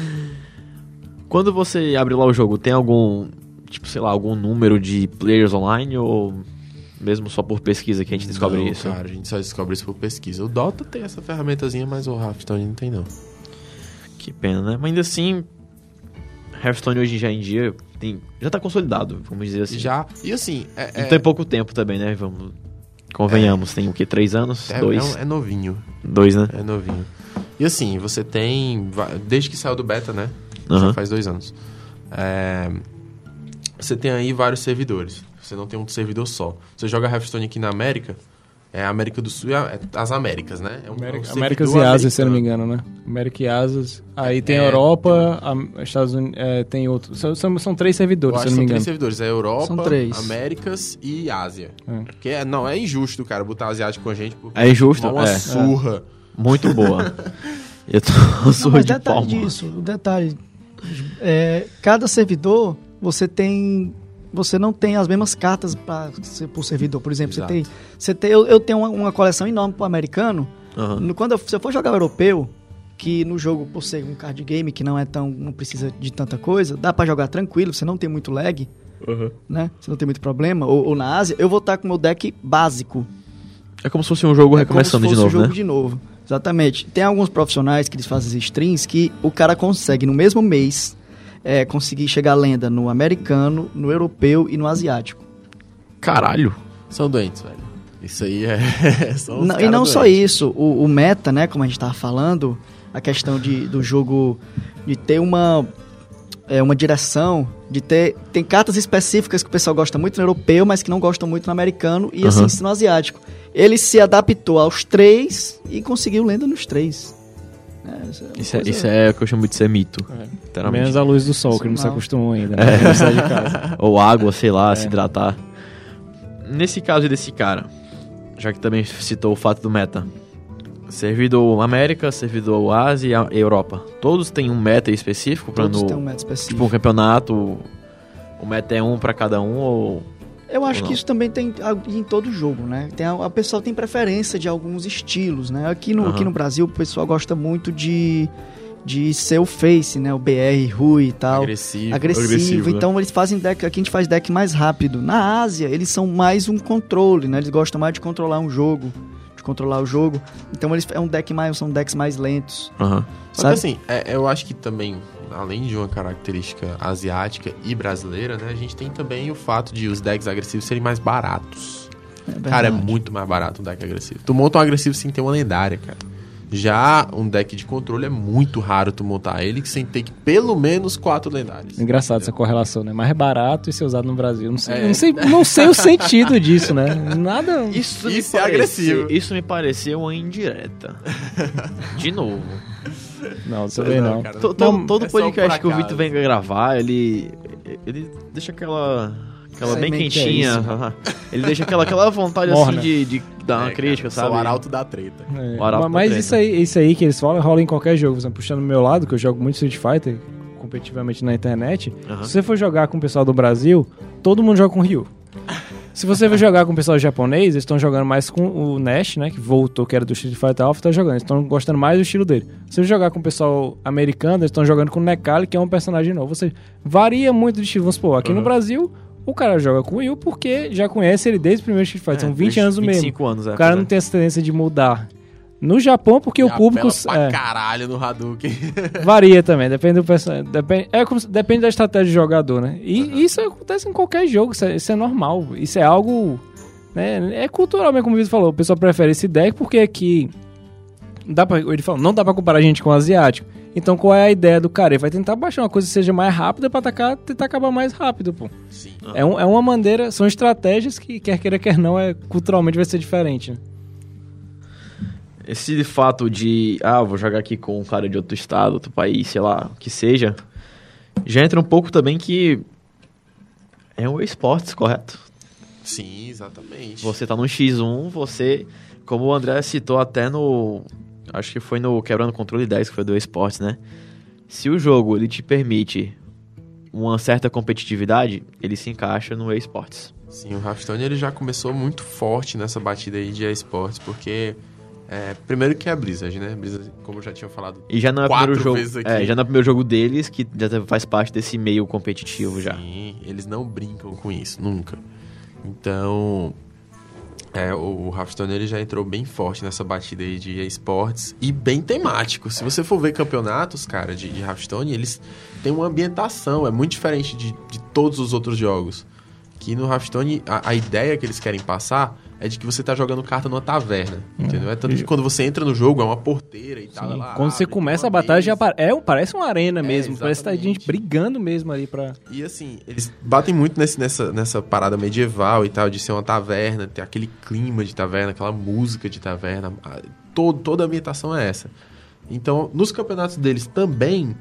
Quando você abre lá o jogo, tem algum, tipo, sei lá, algum número de players online ou mesmo só por pesquisa que a gente descobre Não, isso? Cara, a gente só descobre isso por pesquisa. O Dota tem essa ferramentazinha, mas o Hearthstone não tem, não. Que pena, né? Mas ainda assim, Hearthstone hoje já em dia tem, já tá consolidado, vamos dizer assim. Já. E assim, é. É, tem pouco tempo também, né? Vamos. Convenhamos, tem o que? Três anos? é, Dois? é, é novinho. Dois, né? É novinho. E assim, você tem. Desde que saiu do beta, né? Aham. Já faz dois anos. É, você tem aí vários servidores. Você não tem um servidor só. Você joga Hearthstone aqui na América, é a América do Sul e a- é as Américas, né? É um, é um América, Américas e Ásia, se eu não me engano, né? América e Ásia. Aí tem É. a Europa, a, Estados Unidos, é, tem outros. São, são, são três servidores, se que eu não são me três engano. servidores. É Europa, São três. Américas e Ásia. É. Porque é- não, é injusto, cara, botar asiático com a gente. Porque É injusto, uma é. surra. Muito boa. Eu tô Não, surdo mas de detalhe palma. disso, o detalhe. É, cada servidor, você tem. Você não tem as mesmas cartas para por servidor. Por exemplo, Exato. você tem. Você tem eu, eu tenho uma, uma coleção enorme pro americano. Aham. No- quando eu, se eu for jogar europeu, que no jogo, por ser um card game que não é tão. não precisa de tanta coisa, dá pra jogar tranquilo, você não tem muito lag, né? Você não tem muito problema. Ou, ou na Ásia, eu vou estar com o meu deck básico. É como se fosse um jogo É recomeçando como se de fosse novo, o jogo né? de novo. Exatamente. Tem alguns profissionais que eles fazem streams que o cara consegue no mesmo mês é, conseguir chegar à lenda no americano, no europeu e no asiático. Caralho. São doentes, velho. Isso aí é. são os Não- e não só doentes. isso, o, o meta, né, como a gente tava falando, a questão de, do jogo de ter uma é, uma direção, de ter tem cartas específicas que o pessoal gosta muito no europeu, mas que não gostam muito no americano e assim no asiático. Ele se adaptou aos três e conseguiu lenda nos três. É, isso é Isso é, isso é o que eu chamo de ser mito. É. Menos a luz do sol, que não se Não. acostumou ainda. Né? Não sai de casa. Ou água, sei lá, É. se hidratar. Nesse caso desse cara, já que também citou o fato do meta. Servidor América, servidor Ásia e Europa. Todos têm um meta específico para Todos no têm um meta específico. tipo um campeonato. O meta é um pra cada um ou Eu acho que isso também tem a- em todo jogo, né? Tem a, a pessoa tem preferência de alguns estilos, né? Aqui no, Aham. aqui no Brasil o pessoal gosta muito de, de ser o face, né? O BR, Rui e tal. Agressivo. Agressivo. agressivo, né? Então eles fazem deck, aqui a gente faz deck mais rápido. Na Ásia, eles são mais um controle, né? Eles gostam mais de controlar um jogo, de controlar o jogo. Então eles é um deck mais, são decks mais lentos. Aham. Só Sabe? que assim, é- eu acho que também, além de uma característica asiática e brasileira, né? A gente tem também o fato de os decks agressivos serem mais baratos. É Cara, é muito mais barato um deck agressivo. Tu monta um agressivo sem ter uma lendária, cara. Já um deck de controle é muito raro tu montar ele sem ter que pelo menos quatro lendárias. Engraçado essa correlação, né? Mais barato e ser usado no Brasil. Não sei, É. não sei, não sei o sentido disso, né? Nada. Isso, Isso me é agressivo. Isso me pareceu uma indireta. De novo. Não, também não. cara. To- to- Não, todo é podcast que o. Vitor vem gravar, ele. Ele deixa aquela. Aquela bem Semente é quentinha. isso. ele deixa aquela, aquela vontade Morna. assim de, de dar uma É, crítica, cara, sabe? O arauto da treta. É, O Arauto mas da mas treta. isso aí, isso aí que eles falam rola em qualquer jogo. Por exemplo, puxando do meu lado, que eu jogo muito Street Fighter competitivamente na internet. Aham. Se você for jogar com o pessoal do Brasil, todo mundo joga com o Ryu. Se você for jogar com o pessoal japonês, eles estão jogando mais com o Nash, né? Que voltou, que era do Street Fighter Alpha, tá jogando. Eles estão gostando mais do estilo dele. Se você jogar com o pessoal americano, eles estão jogando com o Nekali, que é um personagem novo. Ou seja, varia muito de estilo. Vamos supor, aqui no Aham. Brasil, o cara joga com o Ryu porque já conhece ele desde o primeiro Street Fighter. São 20 anos no mesmo. 25 anos, é. O cara não é. tem essa tendência de mudar. No Japão, porque o público pra é, caralho no Hadouken. varia também, depende do personagem. Depende, é como depende da estratégia do jogador, né? E isso acontece em qualquer jogo, isso é, isso é normal. Isso é algo. Né, é cultural mesmo, como o Vitor falou. O pessoal prefere esse deck porque aqui. Dá pra, ele falou, não dá pra comparar a gente com o asiático. Então qual é a ideia do cara? Ele vai tentar baixar uma coisa que seja mais rápida pra atacar, tentar acabar mais rápido, pô. Sim. É, um- é uma maneira, são estratégias que, quer queira, quer não, é, culturalmente vai ser diferente. Né? Esse fato de, ah, vou jogar aqui com um cara de outro estado, outro país, sei lá, o que seja, já entra um pouco também que é um esportes, correto? Sim, exatamente. Você tá no X1, você, como o André citou até no, acho que foi no Quebrando Controle 10, que foi do esportes, né? Se o jogo ele te permite uma certa competitividade, ele se encaixa no esportes. Sim, o Hearthstone ele já começou muito forte nessa batida aí de esportes, porque é, primeiro que é a Blizzard, né? Blizzard, como eu já tinha falado, E já não é primeiro jogo, é, já não é o primeiro jogo deles que já faz parte desse meio competitivo já. Sim, eles não brincam com isso, nunca. Então, é, o Hearthstone ele já entrou bem forte nessa batida aí de esportes e bem temático. Se você for ver campeonatos, cara, de, de Hearthstone, eles têm uma ambientação, é muito diferente de, de todos os outros jogos. Que no Hearthstone, a, a ideia que eles querem passar é de que você tá jogando carta numa taverna, entendeu? É tanto que quando você entra no jogo, é uma porteira e tal. Sim, ela Quando você começa a batalha, já é, parece uma arena mesmo. É, parece que tá gente brigando mesmo ali pra. E assim, eles batem muito nesse- nessa, nessa parada medieval e tal, de ser uma taverna, ter aquele clima de taverna, aquela música de taverna. a- Todo, toda a ambientação é essa. Então, nos campeonatos deles também,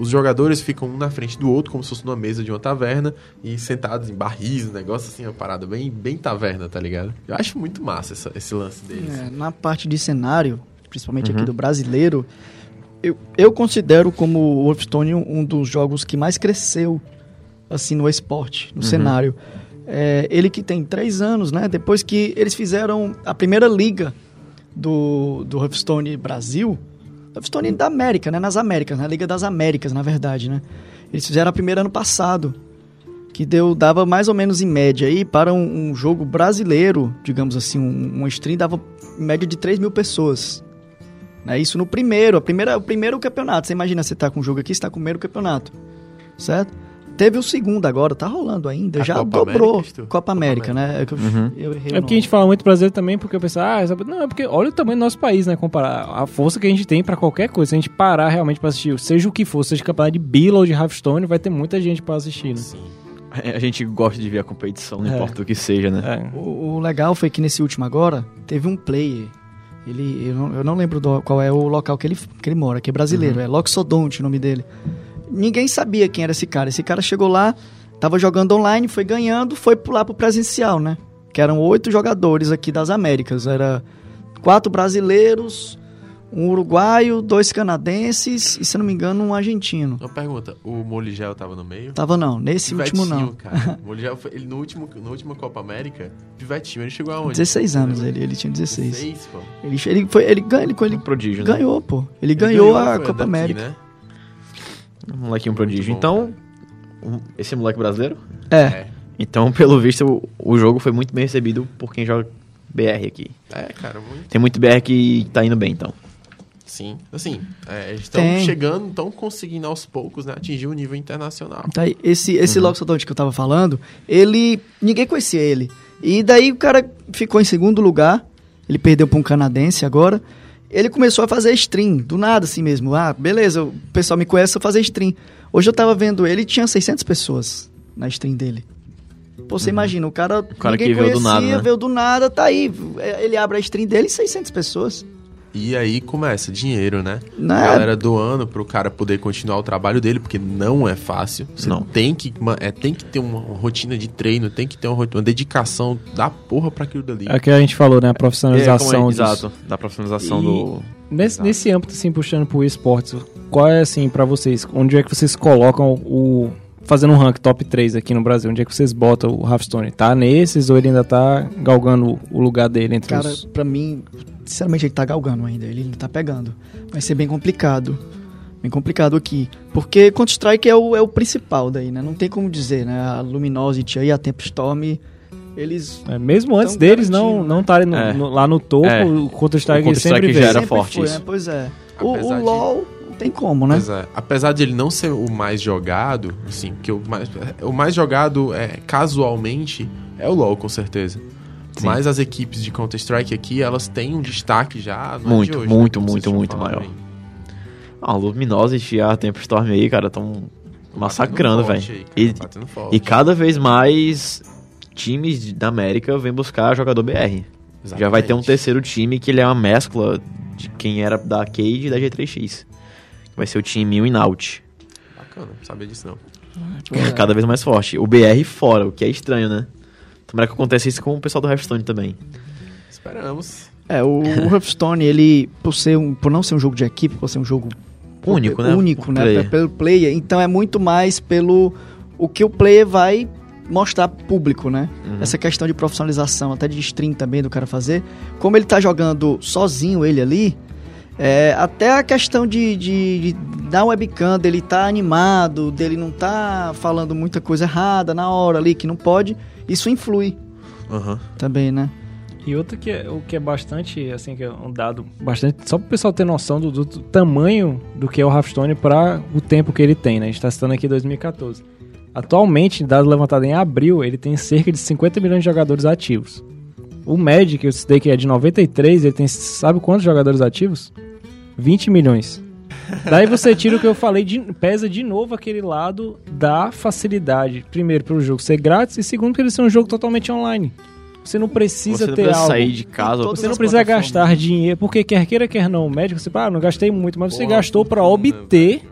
os jogadores ficam um na frente do outro, como se fosse numa mesa de uma taverna, e sentados em barris, um negócio assim, uma parada bem, bem taverna, tá ligado? Eu acho muito massa essa- esse lance deles. É, na parte de cenário, principalmente Uhum. aqui do brasileiro, eu, eu considero como o Wolfstone um, dos jogos que mais cresceu assim no esporte, no cenário. É, ele que tem três anos, né? Depois que eles fizeram a primeira liga do, do Hearthstone Brasil, Hearthstone da América, né? Nas Américas, na Liga das Américas, na verdade, né? Eles fizeram a primeira ano passado, que deu dava mais ou menos em média aí para um, um jogo brasileiro, digamos assim, um, um stream dava em média de 3 mil pessoas. Né? Isso no primeiro, a primeira, o primeiro campeonato. Você imagina, você tá com o jogo aqui, você tá com o primeiro campeonato, certo? Teve o segundo agora, tá rolando ainda, A já Copa dobrou. América? Copa Copa América, né? É, eu, Uhum. eu errei o É porque a gente fala muito brasileiro também, porque eu penso, ah, não, é porque olha o tamanho do nosso país, né? Comparar a força que a gente tem pra qualquer coisa. Se a gente parar realmente pra assistir, seja o que for, seja campeonato de Bila ou de Hearthstone, vai ter muita gente pra assistir, né? Sim. A gente gosta de ver a competição, não É. importa o que seja, né? É. O, o legal foi que nesse último agora, teve um player. Ele, eu, não, eu não lembro do- qual é o local que ele, que ele mora, que é brasileiro. É Loxodonte o nome dele. Ninguém sabia quem era esse cara. Esse cara chegou lá, tava jogando online, foi ganhando, foi pular pro presencial, né? Que eram oito jogadores aqui das Américas. Era quatro brasileiros, um uruguaio, dois canadenses e, se não me engano, um argentino. Uma pergunta, o Moligel tava no meio? Tava não, nesse último Pivetinho, não. cara. O Moligel foi, ele no último, na última Copa América, Pivetinho, ele chegou aonde? 16 anos ele, ele tinha 16. 16, pô. Ele, ele, foi, ele, ganha- ele, ele Um prodígio, né? ganhou, pô. Ele, ganhou, a foi Copa daqui, América. Né? Um molequinho prodígio. Bom. Então, um- esse moleque brasileiro? É. Então, pelo visto, o, o jogo foi muito bem recebido por quem joga BR aqui. É, cara, muito. Tem muito BR que tá indo bem, então. Sim. Assim, é, eles estão Tem. chegando, estão conseguindo aos poucos, né, atingir o nível internacional. Tá aí, esse esse Uhum. Loxodonte que eu tava falando, ele. Ninguém conhecia ele. E daí o cara ficou em segundo lugar. Ele perdeu pra um canadense agora. Ele começou a fazer stream, do nada assim mesmo. Ah, beleza, o pessoal me conhece, eu fazer stream. Hoje eu tava vendo ele, tinha 600 pessoas na stream dele. Pô, você imagina, o cara, Uhum. cara ninguém que veio conhecia, do nada, né? veio do nada, tá aí. Ele abre a stream dele e 600 pessoas. E aí começa dinheiro, né? Né? A galera doando pro cara poder continuar o trabalho dele, porque não é fácil. Você Não. tem que, é, tem que ter uma rotina de treino, tem que ter uma, uma dedicação da porra pra aquilo dali. É o que a gente falou, né? A É, profissionalização como é, disso. Exato, da profissionalização E- do... Nesse, Exato. nesse âmbito, assim, puxando pro esportes, qual é, assim, pra vocês, onde é que vocês colocam o... Fazendo um rank top 3 aqui no Brasil, onde é que vocês botam o Hearthstone? Tá nesses ou ele ainda tá galgando o lugar dele entre Cara, os... pra mim, sinceramente, ele tá galgando ainda. Ele não tá pegando. Vai ser bem complicado. Bem complicado aqui. Porque Counter-Strike é o, é o principal daí, né? Não tem como dizer, né? A Luminosity aí, a Tempestorm, eles... É, mesmo antes deles não não né? estarem no- É. no- lá no topo, É. o Counter-Strike O Counter-Strike sempre já veio. era sempre forte foi, isso. né? Pois é. O, o LoL tem como, né? É. Apesar de ele não ser o mais jogado, assim, que o mais, o mais jogado é, casualmente é o LoL, com certeza. Sim. Mas as equipes de Counter-Strike aqui, elas têm um destaque já. é Muito, de hoje, muito, vocês muito, muito maior. Ah, a Luminosity e a Tempestorm aí, cara, tão massacrando, velho. E, e cada vez mais times da América vêm buscar jogador BR. Já vai ter um Exatamente. terceiro time que ele é uma mescla de quem era da Cade e da G3X. Vai ser o time Winout. Bacana, não sabia disso não. É. Cada vez mais forte. O BR fora, o que é estranho, né? Tomara que aconteça isso com o pessoal do Hearthstone também. Esperamos. É, o, o Hearthstone, ele, por, ser um, por não ser um jogo de equipe, por ser um jogo Único, né? único, Por né? player. Pelo player. Então é muito mais pelo o que o player vai mostrar pro público, né? Uhum. Essa questão de profissionalização, até de stream também do cara fazer. Como ele tá jogando sozinho ele ali, é, até a questão de, de, de dar webcam, dele tá animado, dele não tá falando muita coisa errada na hora ali, que não pode, isso influi Aham. também, né? E outro que é, o que é bastante, assim, que é um dado bastante, só para o pessoal ter noção do, do tamanho do que é o Hearthstone para o tempo que ele tem, né? A gente está citando aqui 2014. Atualmente, dado levantado em abril, ele tem cerca de 50 milhões de jogadores ativos. O Magic, eu citei que é de 93, ele tem, sabe quantos jogadores ativos? 20 milhões. Daí você tira o que eu falei, de, pesa de novo aquele lado da facilidade. Primeiro, pelo jogo ser grátis, e segundo, porque ele ser um jogo totalmente online. Você não precisa Você não ter precisa algo. sair de casa. Você não precisa gastar dinheiro, porque quer queira, quer não, o médico, você fala, ah, não gastei muito, mas você gastou pra fortuna, obter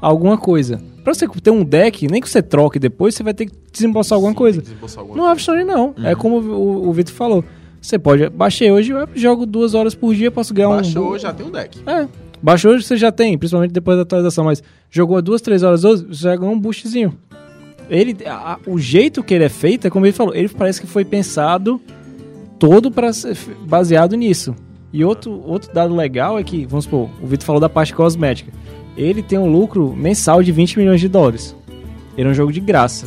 alguma coisa. Pra você ter um deck, nem que você troque depois, você vai ter que desembolsar alguma Sim, coisa. desembolsar alguma No Hearthstone não. É como o, o Vitor falou. Você pode. Baixei hoje, eu jogo duas horas por dia, posso ganhar um. Baixou, já tem um deck. É. Baixou hoje você já tem, principalmente depois da atualização, mas jogou duas, três horas hoje, você já ganhou um boostzinho. Ele, a- o jeito que ele é feito, é como ele falou, ele parece que foi pensado todo para baseado nisso. E outro, outro dado legal é que, vamos supor, o Vitor falou da parte cosmética. Ele tem um lucro mensal de 20 milhões de dólares. Ele é um jogo de graça.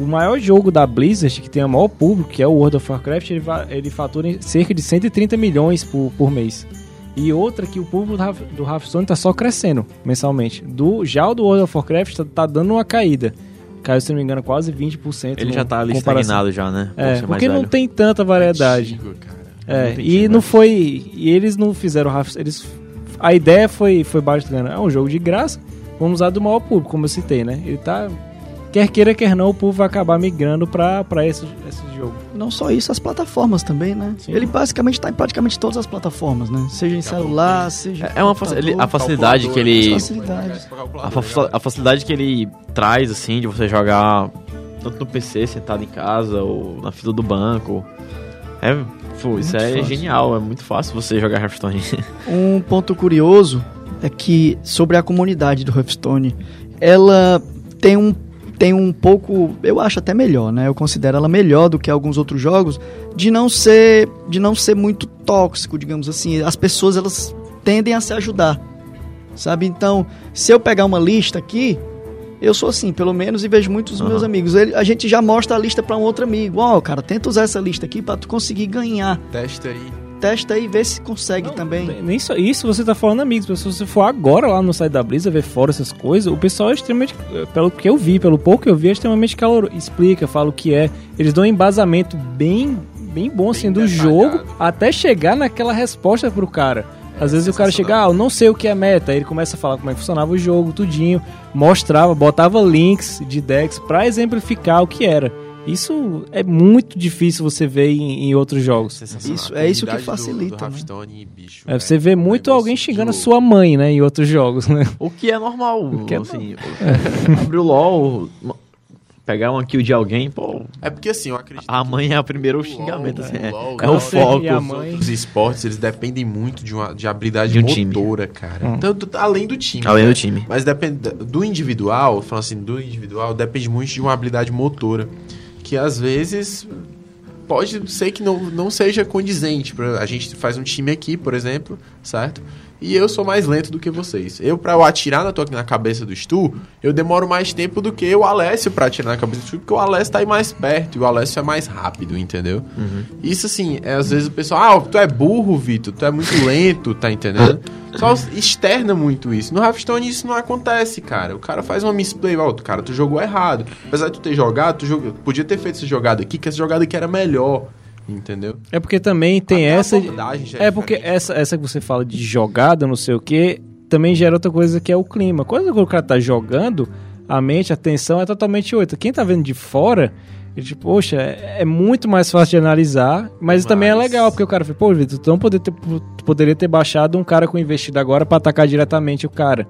O maior jogo da Blizzard, que tem o maior público, que é o World of Warcraft, ele, ele fatura em cerca de 130 milhões por, por mês. E outra que o público do Hearth- do Hearthstone tá só crescendo mensalmente. Do, já o do World of Warcraft tá, tá dando uma caída. Caiu, se não me engano, quase 20%. Ele já tá ali estagnado já, né? É, porque não tem tanta variedade. Antigo. É, Não e não né? foi. E eles não fizeram Hearthstone. Eles, a ideia foi, foi bacana. É um jogo de graça. Vamos usar do maior público, como eu citei, né? Ele tá. Quer queira, quer não, o povo vai acabar migrando pra, pra esse, esse jogo. Não só isso, as plataformas também, né? Sim. Ele basicamente está em praticamente todas as plataformas, né? Seja em celular, seja. É- É uma faci- ele- a facilidade que ele. Facilidade. A, fa- a facilidade que ele traz, assim, de você jogar tanto no PC, sentado em casa, ou na fila do banco. É, pô, isso Muito é fácil. genial, é muito fácil você jogar Hearthstone. Um ponto curioso é que sobre a comunidade do Hearthstone, ela tem um tem um pouco, eu acho até melhor, né? Eu considero ela melhor do que alguns outros jogos de não ser de não ser muito tóxico, digamos assim. As pessoas elas tendem a se ajudar. Sabe? Então, se eu pegar uma lista aqui, eu sou assim, pelo menos, e vejo muitos dos meus Aham. amigos. Ele- a gente já mostra a lista para um outro amigo. Ó, cara, tenta usar essa lista aqui para tu conseguir ganhar. Testa aí. Testa aí e vê se consegue Não, também. Nem só isso você tá falando amigos, mas se você for agora lá no site da Blizzard ver fora essas coisas, o pessoal é extremamente, pelo que eu vi, pelo pouco que eu vi, é extremamente caloroso. Explica, fala o que é. Eles dão um embasamento bem, bem bom assim do detalhado. jogo até chegar naquela resposta pro cara. Às É, vezes o cara chega, ah, eu não sei o que é meta. Aí ele começa a falar como é que funcionava o jogo, tudinho. Mostrava, botava links de decks pra exemplificar o que era. Isso é muito difícil você ver em, em outros jogos. Isso- é isso que comunidade do- facilita, Do, né? Bicho. É, você vê é muito alguém xingando a sua mãe, né, em outros jogos, né? o que é normal, O que é assim. Abrir o LOL, pegar uma kill de alguém, pô, É porque assim, eu acredito. a mãe é o primeiro o xingamento, LoL, assim, é, LoL, é o você foco. Os esportes, eles dependem muito de, uma, de habilidade De um time. motora, cara. Hum. Tanto, além do time. Além né? do time. Mas depende do individual, falando assim, do individual, depende muito de uma habilidade motora. Que às vezes pode ser que não, não seja condizente. A gente faz um time aqui, por exemplo, certo? E eu sou mais lento do que vocês. Eu, pra eu atirar na, tua, na cabeça do Stu, eu demoro mais tempo do que o Alessio pra atirar na cabeça do Stu, porque o Alessio tá aí mais perto e o Alessio é mais rápido, entendeu? Isso assim, é, às vezes o pessoal, ah, tu é burro, Vitor, tu é muito lento, tá entendendo? Só externa muito isso. No Hearthstone isso não acontece, cara. O cara faz uma misplay, ó, cara, tu jogou errado. Apesar de tu ter jogado, tu jogou, podia ter feito essa jogada aqui, que essa jogada aqui era melhor, entendeu? É porque também tem Até essa. já É porque essa, essa que você fala de jogada, não sei o que, também gera outra coisa que é o clima. Quando o cara tá jogando, a mente, a atenção é totalmente outra. Quem tá vendo de fora, ele, tipo, poxa, é, é muito mais fácil de analisar, mas também é Mas- legal, porque o cara fala, pô, Vitor, tu não poderia ter, poderia ter baixado um cara com investido agora pra atacar diretamente o cara.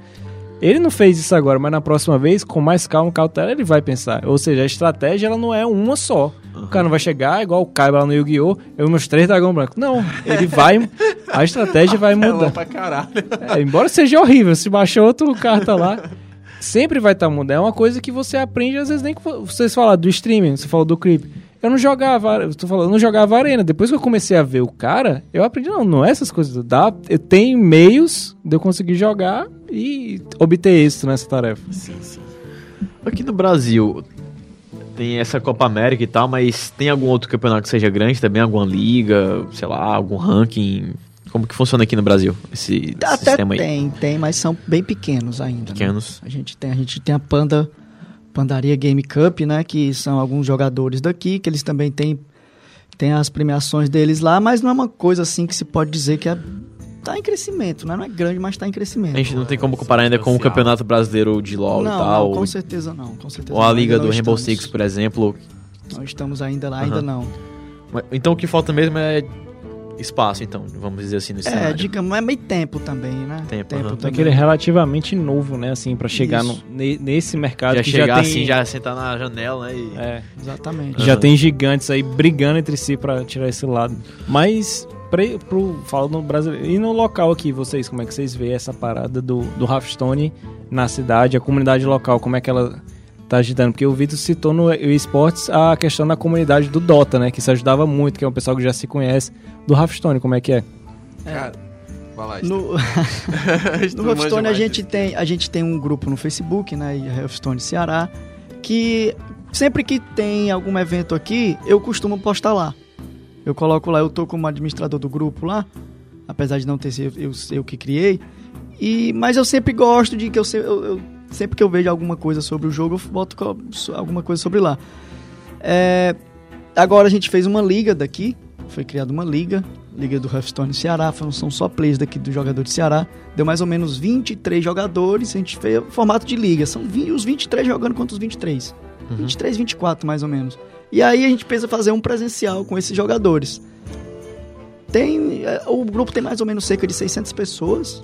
Ele não fez isso agora, mas na próxima vez, com mais calma, cautela, ele vai pensar. Ou seja, a estratégia ela não é uma só. O cara não vai chegar igual o Kaiba lá no Yu-Gi-Oh! Eu meus três dragão branco. Não, ele vai. A estratégia vai É mudar. pra caralho. É, embora seja horrível, se baixou outro carta lá, sempre vai estar mudando. É uma coisa que você aprende, às vezes nem que vo- vocês falaram do streaming, você falou do creep. Eu não jogava, eu tô falando, eu não jogava arena. Depois que eu comecei a ver o cara, eu aprendi, não, não é essas coisas. Dá, eu tenho meios de eu conseguir jogar e obter êxito nessa tarefa. Sim, sim. Aqui no Brasil tem essa Copa América e tal, mas tem algum outro campeonato que seja grande também? Alguma liga, sei lá, algum ranking? Como que funciona aqui no Brasil esse Até sistema aí? tem, tem, mas são bem pequenos ainda. né? Pequenos. A gente tem, a gente tem a Panda Pandaria Game Cup, né, que são alguns jogadores daqui, que eles também têm Tem as premiações deles lá, mas não é uma coisa assim que se pode dizer que é, tá em crescimento, né? Não é grande, mas tá em crescimento. A gente não tem como comparar ainda com o. Campeonato Brasileiro de LoL não, e tal. não, com certeza não, com certeza ou a não. Liga Ainda do Rainbow estamos. Six, por exemplo. Não estamos ainda lá, ainda Aham. não. Então o que falta mesmo é espaço, então, vamos dizer assim, no É, cenário. digamos, é meio tempo também, né? Tempo, aham. também. Aquele é relativamente novo, né? Assim, pra chegar no, nesse mercado Já que chegar já tem, assim, já sentar na janela, né? E... É, Exatamente. já Aham. tem gigantes aí brigando entre si pra tirar esse lado. Mas, pre, pro, falo no brasileiro. E no local aqui, vocês, como é que vocês veem essa parada do, do Hearthstone na cidade, a comunidade local, como é que ela tá agitando? Porque o Vitor citou no esportes a questão da comunidade do Dota, né? Que isso ajudava muito, que é um pessoal que já se conhece. Do Hearthstone, como é que é? Cara, vai lá. No, no Hearthstone a gente, tem, a gente tem um grupo no Facebook, né? Hearthstone Ceará, que sempre que tem algum evento aqui, eu costumo postar lá. Eu coloco lá, eu tô como administrador do grupo lá, apesar de não ter sido eu, eu que criei. E, mas eu sempre gosto de que eu, eu- eu- sempre que eu vejo alguma coisa sobre o jogo, eu boto alguma coisa sobre lá. É, agora a gente fez uma liga daqui, foi criada uma liga, liga do Hearthstone Ceará, são só players daqui do jogador de Ceará. Deu mais ou menos 23 jogadores, a gente fez formato de liga, são 20 os 23 jogando contra os 23. 23, 24 mais ou menos. E aí a gente pensa fazer um presencial com esses jogadores. Tem, é, o grupo tem mais ou menos cerca de 600 pessoas,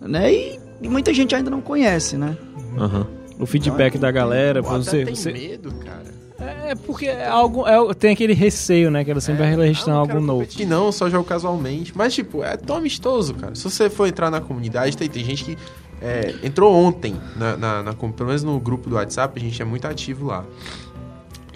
né? E, e muita gente ainda não conhece, né? Aham. O feedback da galera, pra você. tem você- medo, cara. É porque é algo, é- tem aquele receio, né? Que ela sempre vai registrar algo novo. competir, não, só jogo casualmente. Mas, tipo, é tão amistoso, cara. Se você for entrar na comunidade, tem, tem gente que é, entrou ontem, na, na, na pelo menos no grupo do WhatsApp, a gente é muito ativo lá.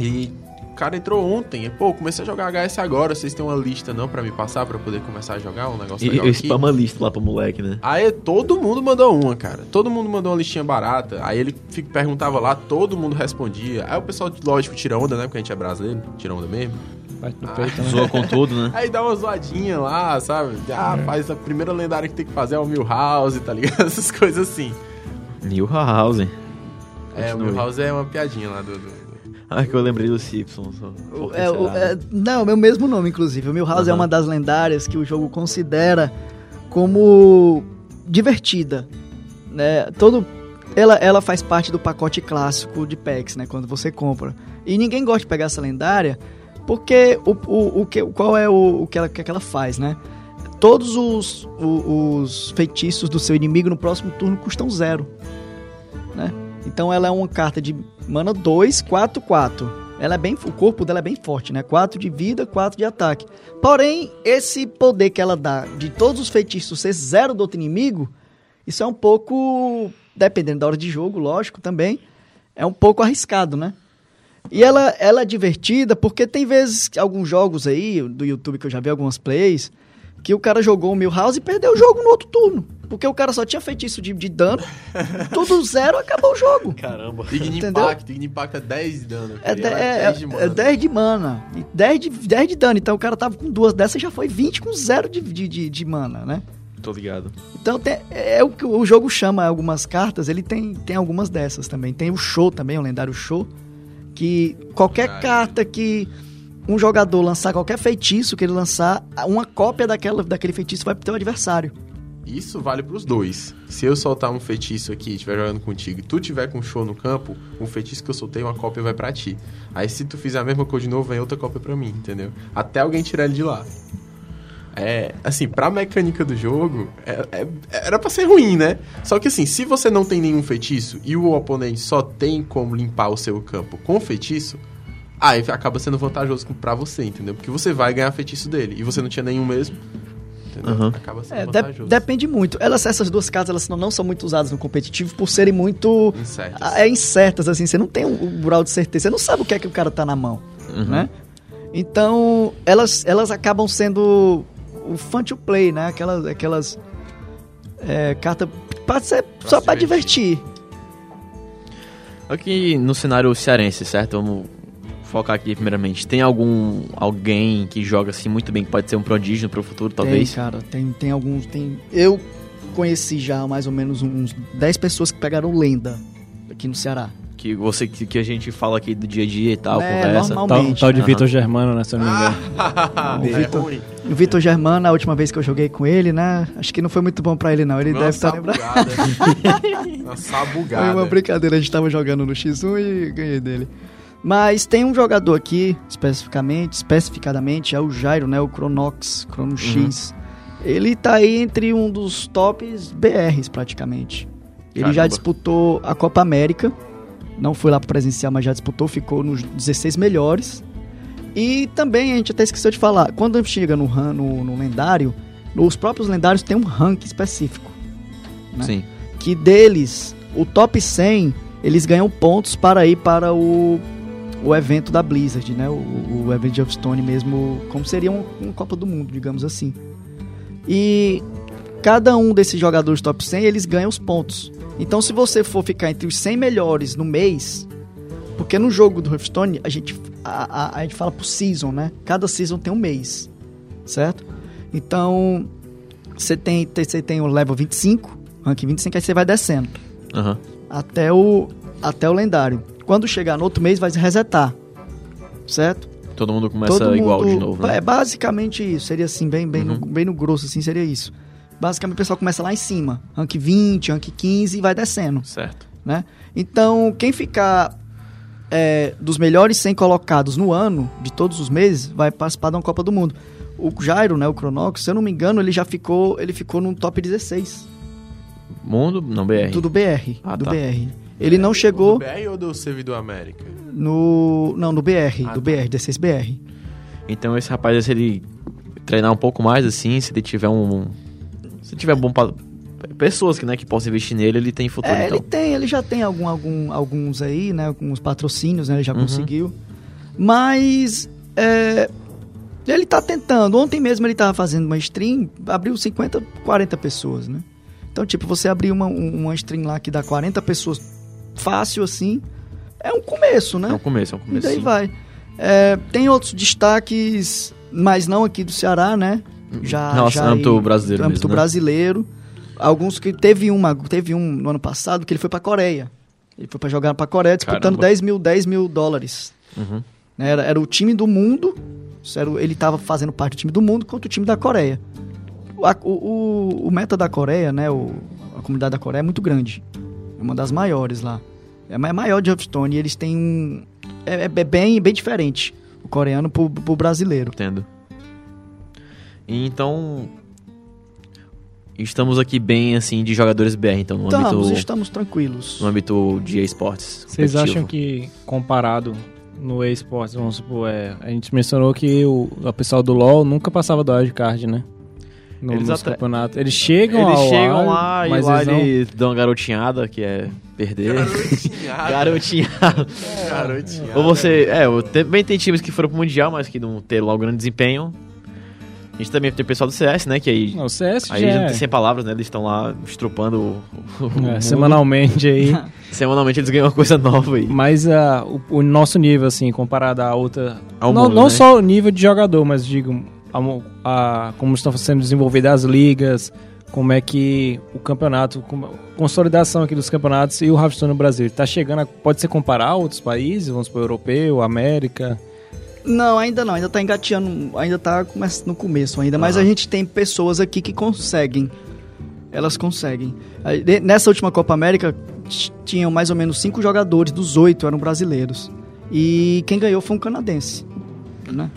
E cara entrou ontem. Pô, comecei a jogar HS agora. Vocês têm uma lista não pra me passar pra eu poder começar a jogar um negócio E legal eu spama a lista lá pro moleque, né? Aí todo mundo mandou uma, cara. Todo mundo mandou uma listinha barata. Aí ele perguntava lá, todo mundo respondia. Aí o pessoal, lógico, tira onda, né? Porque a gente é brasileiro, tira onda mesmo. Bate no Ah, peito, né? Zoa com tudo, né? Aí dá uma zoadinha lá, sabe? Ah, faz a primeira lendária que tem que fazer é o Milhouse, tá ligado? Essas coisas assim. Newhouse. É, o. Milhouse é uma piadinha lá do. do- Ah, que eu lembrei do Simpsons. é, o- cancelado. é, não, é o meu mesmo nome, inclusive. O Milhouse é Aham. uma das lendárias que o jogo considera como divertida. Né? Todo, ela, ela faz parte do pacote clássico de packs, né? Quando você compra. E ninguém gosta de pegar essa lendária porque o, o, o que, qual é o, o que, ela, o que ela faz, né? Todos os, o- os feitiços do seu inimigo no próximo turno custam zero. Né? Então ela é uma carta de mana 2, 4, 4. Ela é bem, o corpo dela é bem forte, né? 4 de vida, 4 de ataque. Porém, esse poder que ela dá de todos os feitiços ser zero do outro inimigo, isso é um pouco, dependendo da hora de jogo, lógico, também, é um pouco arriscado, né? E ela, ela é divertida porque tem vezes, alguns jogos aí, do YouTube que eu já vi algumas plays, que o cara jogou o Milhouse e perdeu o jogo no outro turno. Porque o cara só tinha feitiço de, de dano, tudo zero, acabou o jogo. Caramba. Entendeu? Impact, Digni Impact é 10 de dano. É, de- Ela é, 10 de é, mana. é 10 de mana. E 10 de, 10 de dano. Então o cara tava com duas dessas já foi 20 com zero de, de, de, de mana, né? Tô ligado. Então tem- é o que o jogo chama algumas cartas, ele tem, tem algumas dessas também. Tem o show também, o lendário show. Que qualquer carta que um jogador lançar, qualquer feitiço que ele lançar, uma cópia daquela, daquele feitiço vai pro teu adversário. Isso vale pros dois. Se eu soltar um feitiço aqui estiver jogando contigo e tu tiver com show no campo, um feitiço que eu soltei, uma cópia vai pra ti. Aí se tu fizer a mesma coisa de novo, vem outra cópia pra mim, entendeu? Até alguém tirar ele de lá. É, assim, pra mecânica do jogo, é- é- era pra ser ruim, né? Só que assim, se você não tem nenhum feitiço e o oponente só tem como limpar o seu campo com feitiço, aí acaba sendo vantajoso pra você, entendeu? Porque você vai ganhar feitiço dele e você não tinha nenhum mesmo. Entendeu? Aham. Acaba sendo É, de- depende muito. Elas, essas duas cartas elas não, não são muito usadas no competitivo por serem muito Incertas. Ah, é incertas, assim, você não tem um, um grau de certeza, você não sabe o que é que o cara tá na mão, Uhum. né? Então, elas, elas acabam sendo o fun to play, né? Aquelas, aquelas é, cartas pra ser, Pra só pra divertir. divertir. Aqui no cenário cearense, certo? Vamos focar aqui primeiramente. Tem algum alguém que joga assim muito bem, que pode ser um prodígio pro futuro, talvez? Tem, cara, tem, tem alguns, tem... Eu conheci já mais ou menos uns 10 pessoas que pegaram lenda aqui no Ceará. Que, você, que, que a gente fala aqui do dia a dia e tal, É, conversa. Tal, tal de Aham. Vitor Germano, né? Se eu não me engano. Ah, O é Vitor-. O Vitor Germano, a última vez que eu joguei com ele, né? Acho que não foi muito bom pra ele, não. Ele Uma deve estar lembrando. sabugada. Uma Foi sabugada. uma brincadeira, a gente tava jogando no X1 e ganhei dele. Mas tem um jogador aqui, especificamente, especificadamente, é o Jairo, né? O Cronox, Chrono X. Ele tá aí entre um dos tops BRs, praticamente. Ele já Caramba. disputou a Copa América. Não foi lá pra presenciar, mas já disputou, ficou nos 16 melhores. E também, a gente até esqueceu de falar, quando a gente chega no, no, no lendário, os próprios lendários têm um rank específico né? Sim. que deles, o top 100, eles ganham pontos para ir para o, o evento da Blizzard, né? O, o evento de Hearthstone mesmo, como seria um, uma Copa do Mundo, digamos assim. E cada um desses jogadores top 100, eles ganham os pontos. Então, se você for ficar entre os 100 melhores no mês, porque no jogo do Hearthstone, a gente, a, a, a gente fala por season, né? Cada season tem um mês, certo? Então, você tem, você tem o level 25, rank 25, aí você vai descendo Aham. até o, até o lendário. Quando chegar no outro mês, vai se resetar, certo? Todo mundo começa igual de novo, né? É basicamente isso, seria assim, bem, bem, no, Uhum. bem no grosso, assim, seria isso. Basicamente o pessoal começa lá em cima, rank 20, rank 15 e vai descendo Certo. né? Então, quem ficar é, dos melhores 100 colocados no ano, de todos os meses, vai participar da Copa do Mundo. O Jairo, né, o Cronox, se eu não me engano, ele já ficou, ele ficou no top 16 Mundo, não BR. do BR, Ah, do tá. BR. Ele não chegou Do BR ou do servidor América? no, não, no BR, Ah, do tá. BR, 16 BR. Então esse rapaz, se ele treinar um pouco mais assim, se ele tiver um. Se tiver bom pa- pessoas que, né, que possam investir nele, ele tem futuro, É, então. ele tem, ele já tem algum, algum, alguns aí, né? Alguns patrocínios, né? Ele já Uhum. conseguiu. Mas é, ele tá tentando. Ontem mesmo ele tava fazendo uma stream, abriu 50, 40 pessoas, né? Então, tipo, você abrir uma, um- uma stream lá que dá 40 pessoas fácil assim, é um começo, né? É um começo, é um E começo. daí sim. vai. É, tem outros destaques, mas não aqui do Ceará, né? Já, Nossa, já âmbito em- brasileiro âmbito mesmo, né? brasileiro. Alguns que teve uma, teve um no ano passado que ele foi pra Coreia. Ele foi pra jogar pra Coreia disputando Caramba. 10 mil, 10 mil dólares. Uhum. né? Era, era o time do mundo. era ele tava fazendo parte do time do mundo contra o time da Coreia. O, o, o- o meta da Coreia, né? O, a comunidade da Coreia é muito grande. É uma das maiores lá. É ma- é maior de Hearthstone e eles têm um. É, é bem, bem diferente o coreano pro, pro brasileiro. Entendo. Então. Estamos aqui bem, assim, de jogadores BR, então, no Estamos, âmbito, estamos tranquilos. no âmbito de esportes. Vocês acham que, comparado no eSports, vamos supor, é, a gente mencionou que o, o pessoal do LoL nunca passava do wildcard, né? No, Eles nos até- campeonatos. Eles chegam Eles ao chegam wild, lá e mas lá eles não... eles dão uma garotinhada, que é perder. Garotinhada. garotinhada. Garotinhada. Ou você. É, eu- também tem times que foram pro Mundial, mas que não teram lá um grande desempenho. A gente também tem o pessoal do CS, né? Que aí. Não, o CS Aí já já é, tem sem palavras, né? Eles estão lá estrupando o, o é, semanalmente aí. Semanalmente eles ganham uma coisa nova aí. Mas ah, o, o nosso nível, assim, comparado à outra. Ao não mundo, não né? só o nível de jogador, mas digo, a, a- como estão sendo desenvolvidas as ligas, como é que o campeonato, como- consolidação aqui dos campeonatos e o Hearthstone no Brasil. Está chegando, a, pode ser comparar a outros países, vamos supor, europeu, América. Não, ainda não, ainda tá engateando, ainda tá come- no começo ainda, mas a gente tem pessoas aqui que conseguem. Elas conseguem. Nessa última Copa América, tinham mais ou menos cinco jogadores, dos oito eram brasileiros. E quem ganhou foi um canadense, né?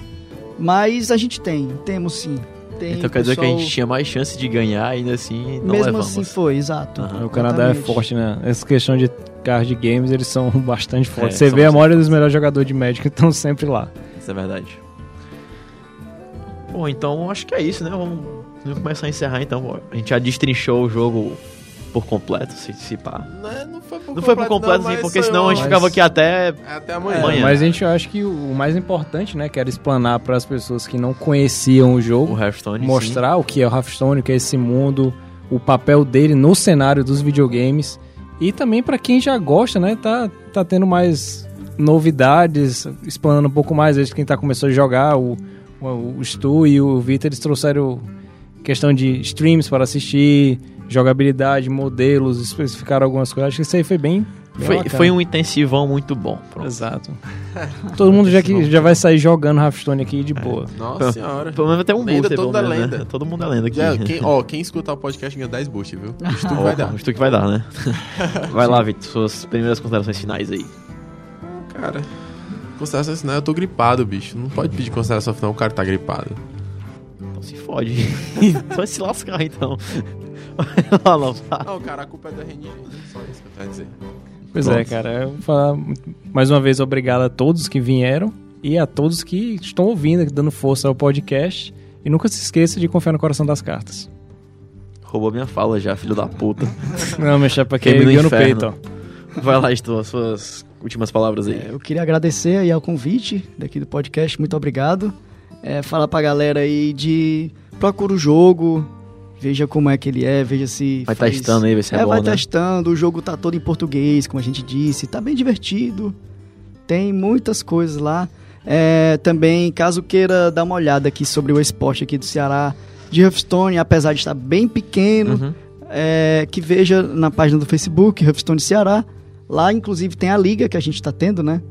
Mas a gente tem, temos sim. Tem Então quer dizer que a gente tinha mais chance de ganhar, ainda assim não Mesmo levamos. assim foi, exato. O Canadá é forte, né? Essa questão de card games, eles são bastante fortes. Você são vê a maioria dos melhores jogadores de Magic estão sempre lá. Isso é verdade. Bom, então acho que é isso, né? Vamos, vamos começar a encerrar então. A gente já destrinchou o jogo por completo, se, pá. Não, não foi por Não foi por completo, não, sim, porque senão a gente ficava aqui até. Até amanhã. Amanhã. Mas a gente acha que o mais importante, né, que era explanar para as pessoas que não conheciam o jogo, O mostrar o que é o Hearthstone, o que é esse mundo, o papel dele no cenário dos videogames e também para quem já gosta, né, tá tá tendo mais novidades, explanando um pouco mais, desde quem tá começando a jogar, o o, o Stu e o Vitor eles trouxeram questão de streams para assistir, jogabilidade, modelos, especificaram algumas coisas. Acho que isso aí foi bem Bem Foi, bacana. foi um intensivão muito bom. Pronto. Exato. Todo mundo já, que, já vai sair jogando Hearthstone aqui de boa. Nossa senhora. Pelo menos até um Lenda, booster, toda pelo menos, lenda. né? Todo mundo é lenda aqui. Já, quem, ó, quem escutar o podcast ganha 10 boosts, viu? Tudo Ó, vai dar. Isso tu que vai dar, né? vai lá, Vitor, suas primeiras considerações finais aí. Cara, consideração final, eu tô gripado, bicho. Não pode pedir consideração final, o cara tá gripado. Então se fode. Só se lascar, então. Não. Cara, a culpa é da renite. Só isso que eu quero dizer. Pois é, Pronto. cara. Eu vou falar mais uma vez obrigado a todos que vieram e a todos que estão ouvindo, dando força ao podcast. E nunca se esqueça de confiar no coração das cartas. Roubou minha fala já, filho da puta. Não, meu chapa aqui Queime no peito, ó. Vai lá, Estou, suas últimas palavras aí. É, eu queria agradecer aí ao convite daqui do podcast, muito obrigado. É, falar pra galera aí de procura o jogo, veja como é que ele é, veja se Vai faz- testando aí, ver se é, É, bom, vai né? testando, o jogo tá todo em português, como a gente disse, tá bem divertido. Tem muitas coisas lá. É, também, caso queira dar uma olhada aqui sobre o esporte aqui do Ceará, de Hearthstone, apesar de estar bem pequeno, Uhum. é, que veja na página do Facebook, Hearthstone Ceará. Lá, inclusive, tem a liga que a gente tá tendo, né?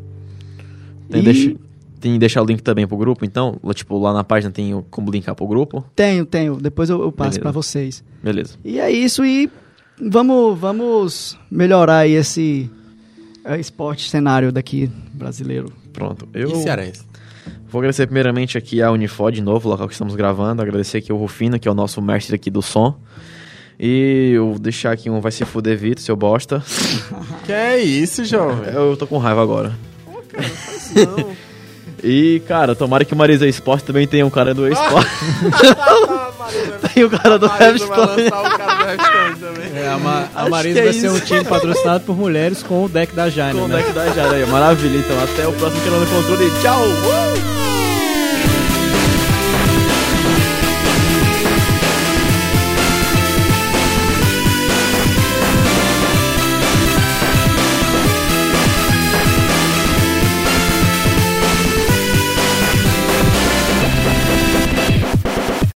Tem, E deixa, tem deixar o link também pro grupo, então? Lá, Tipo, lá na página tem o- como linkar pro grupo? Tenho, tenho. Depois eu, eu passo pra vocês. Beleza. E é isso, e vamos, vamos melhorar aí esse é, esporte cenário daqui brasileiro. Pronto. Eu E cearense? vou agradecer primeiramente aqui a Unifod, de novo, o local que estamos gravando. Agradecer aqui ao Rufino, que é o nosso mestre aqui do som. E eu vou deixar aqui um vai se fuder Vitor, seu bosta. Que é isso, jovem? Eu tô com raiva agora. E, cara, tomara que o Marisa Esporte também tenha um cara do esporte. Tem o cara do o também. É, a, Ma a Marisa é vai ser um isso. time patrocinado por mulheres com o deck da Jane, Com o né? deck da Jara aí. Maravilha. Então, até o próximo Tirando Controle. Tchau! Uh!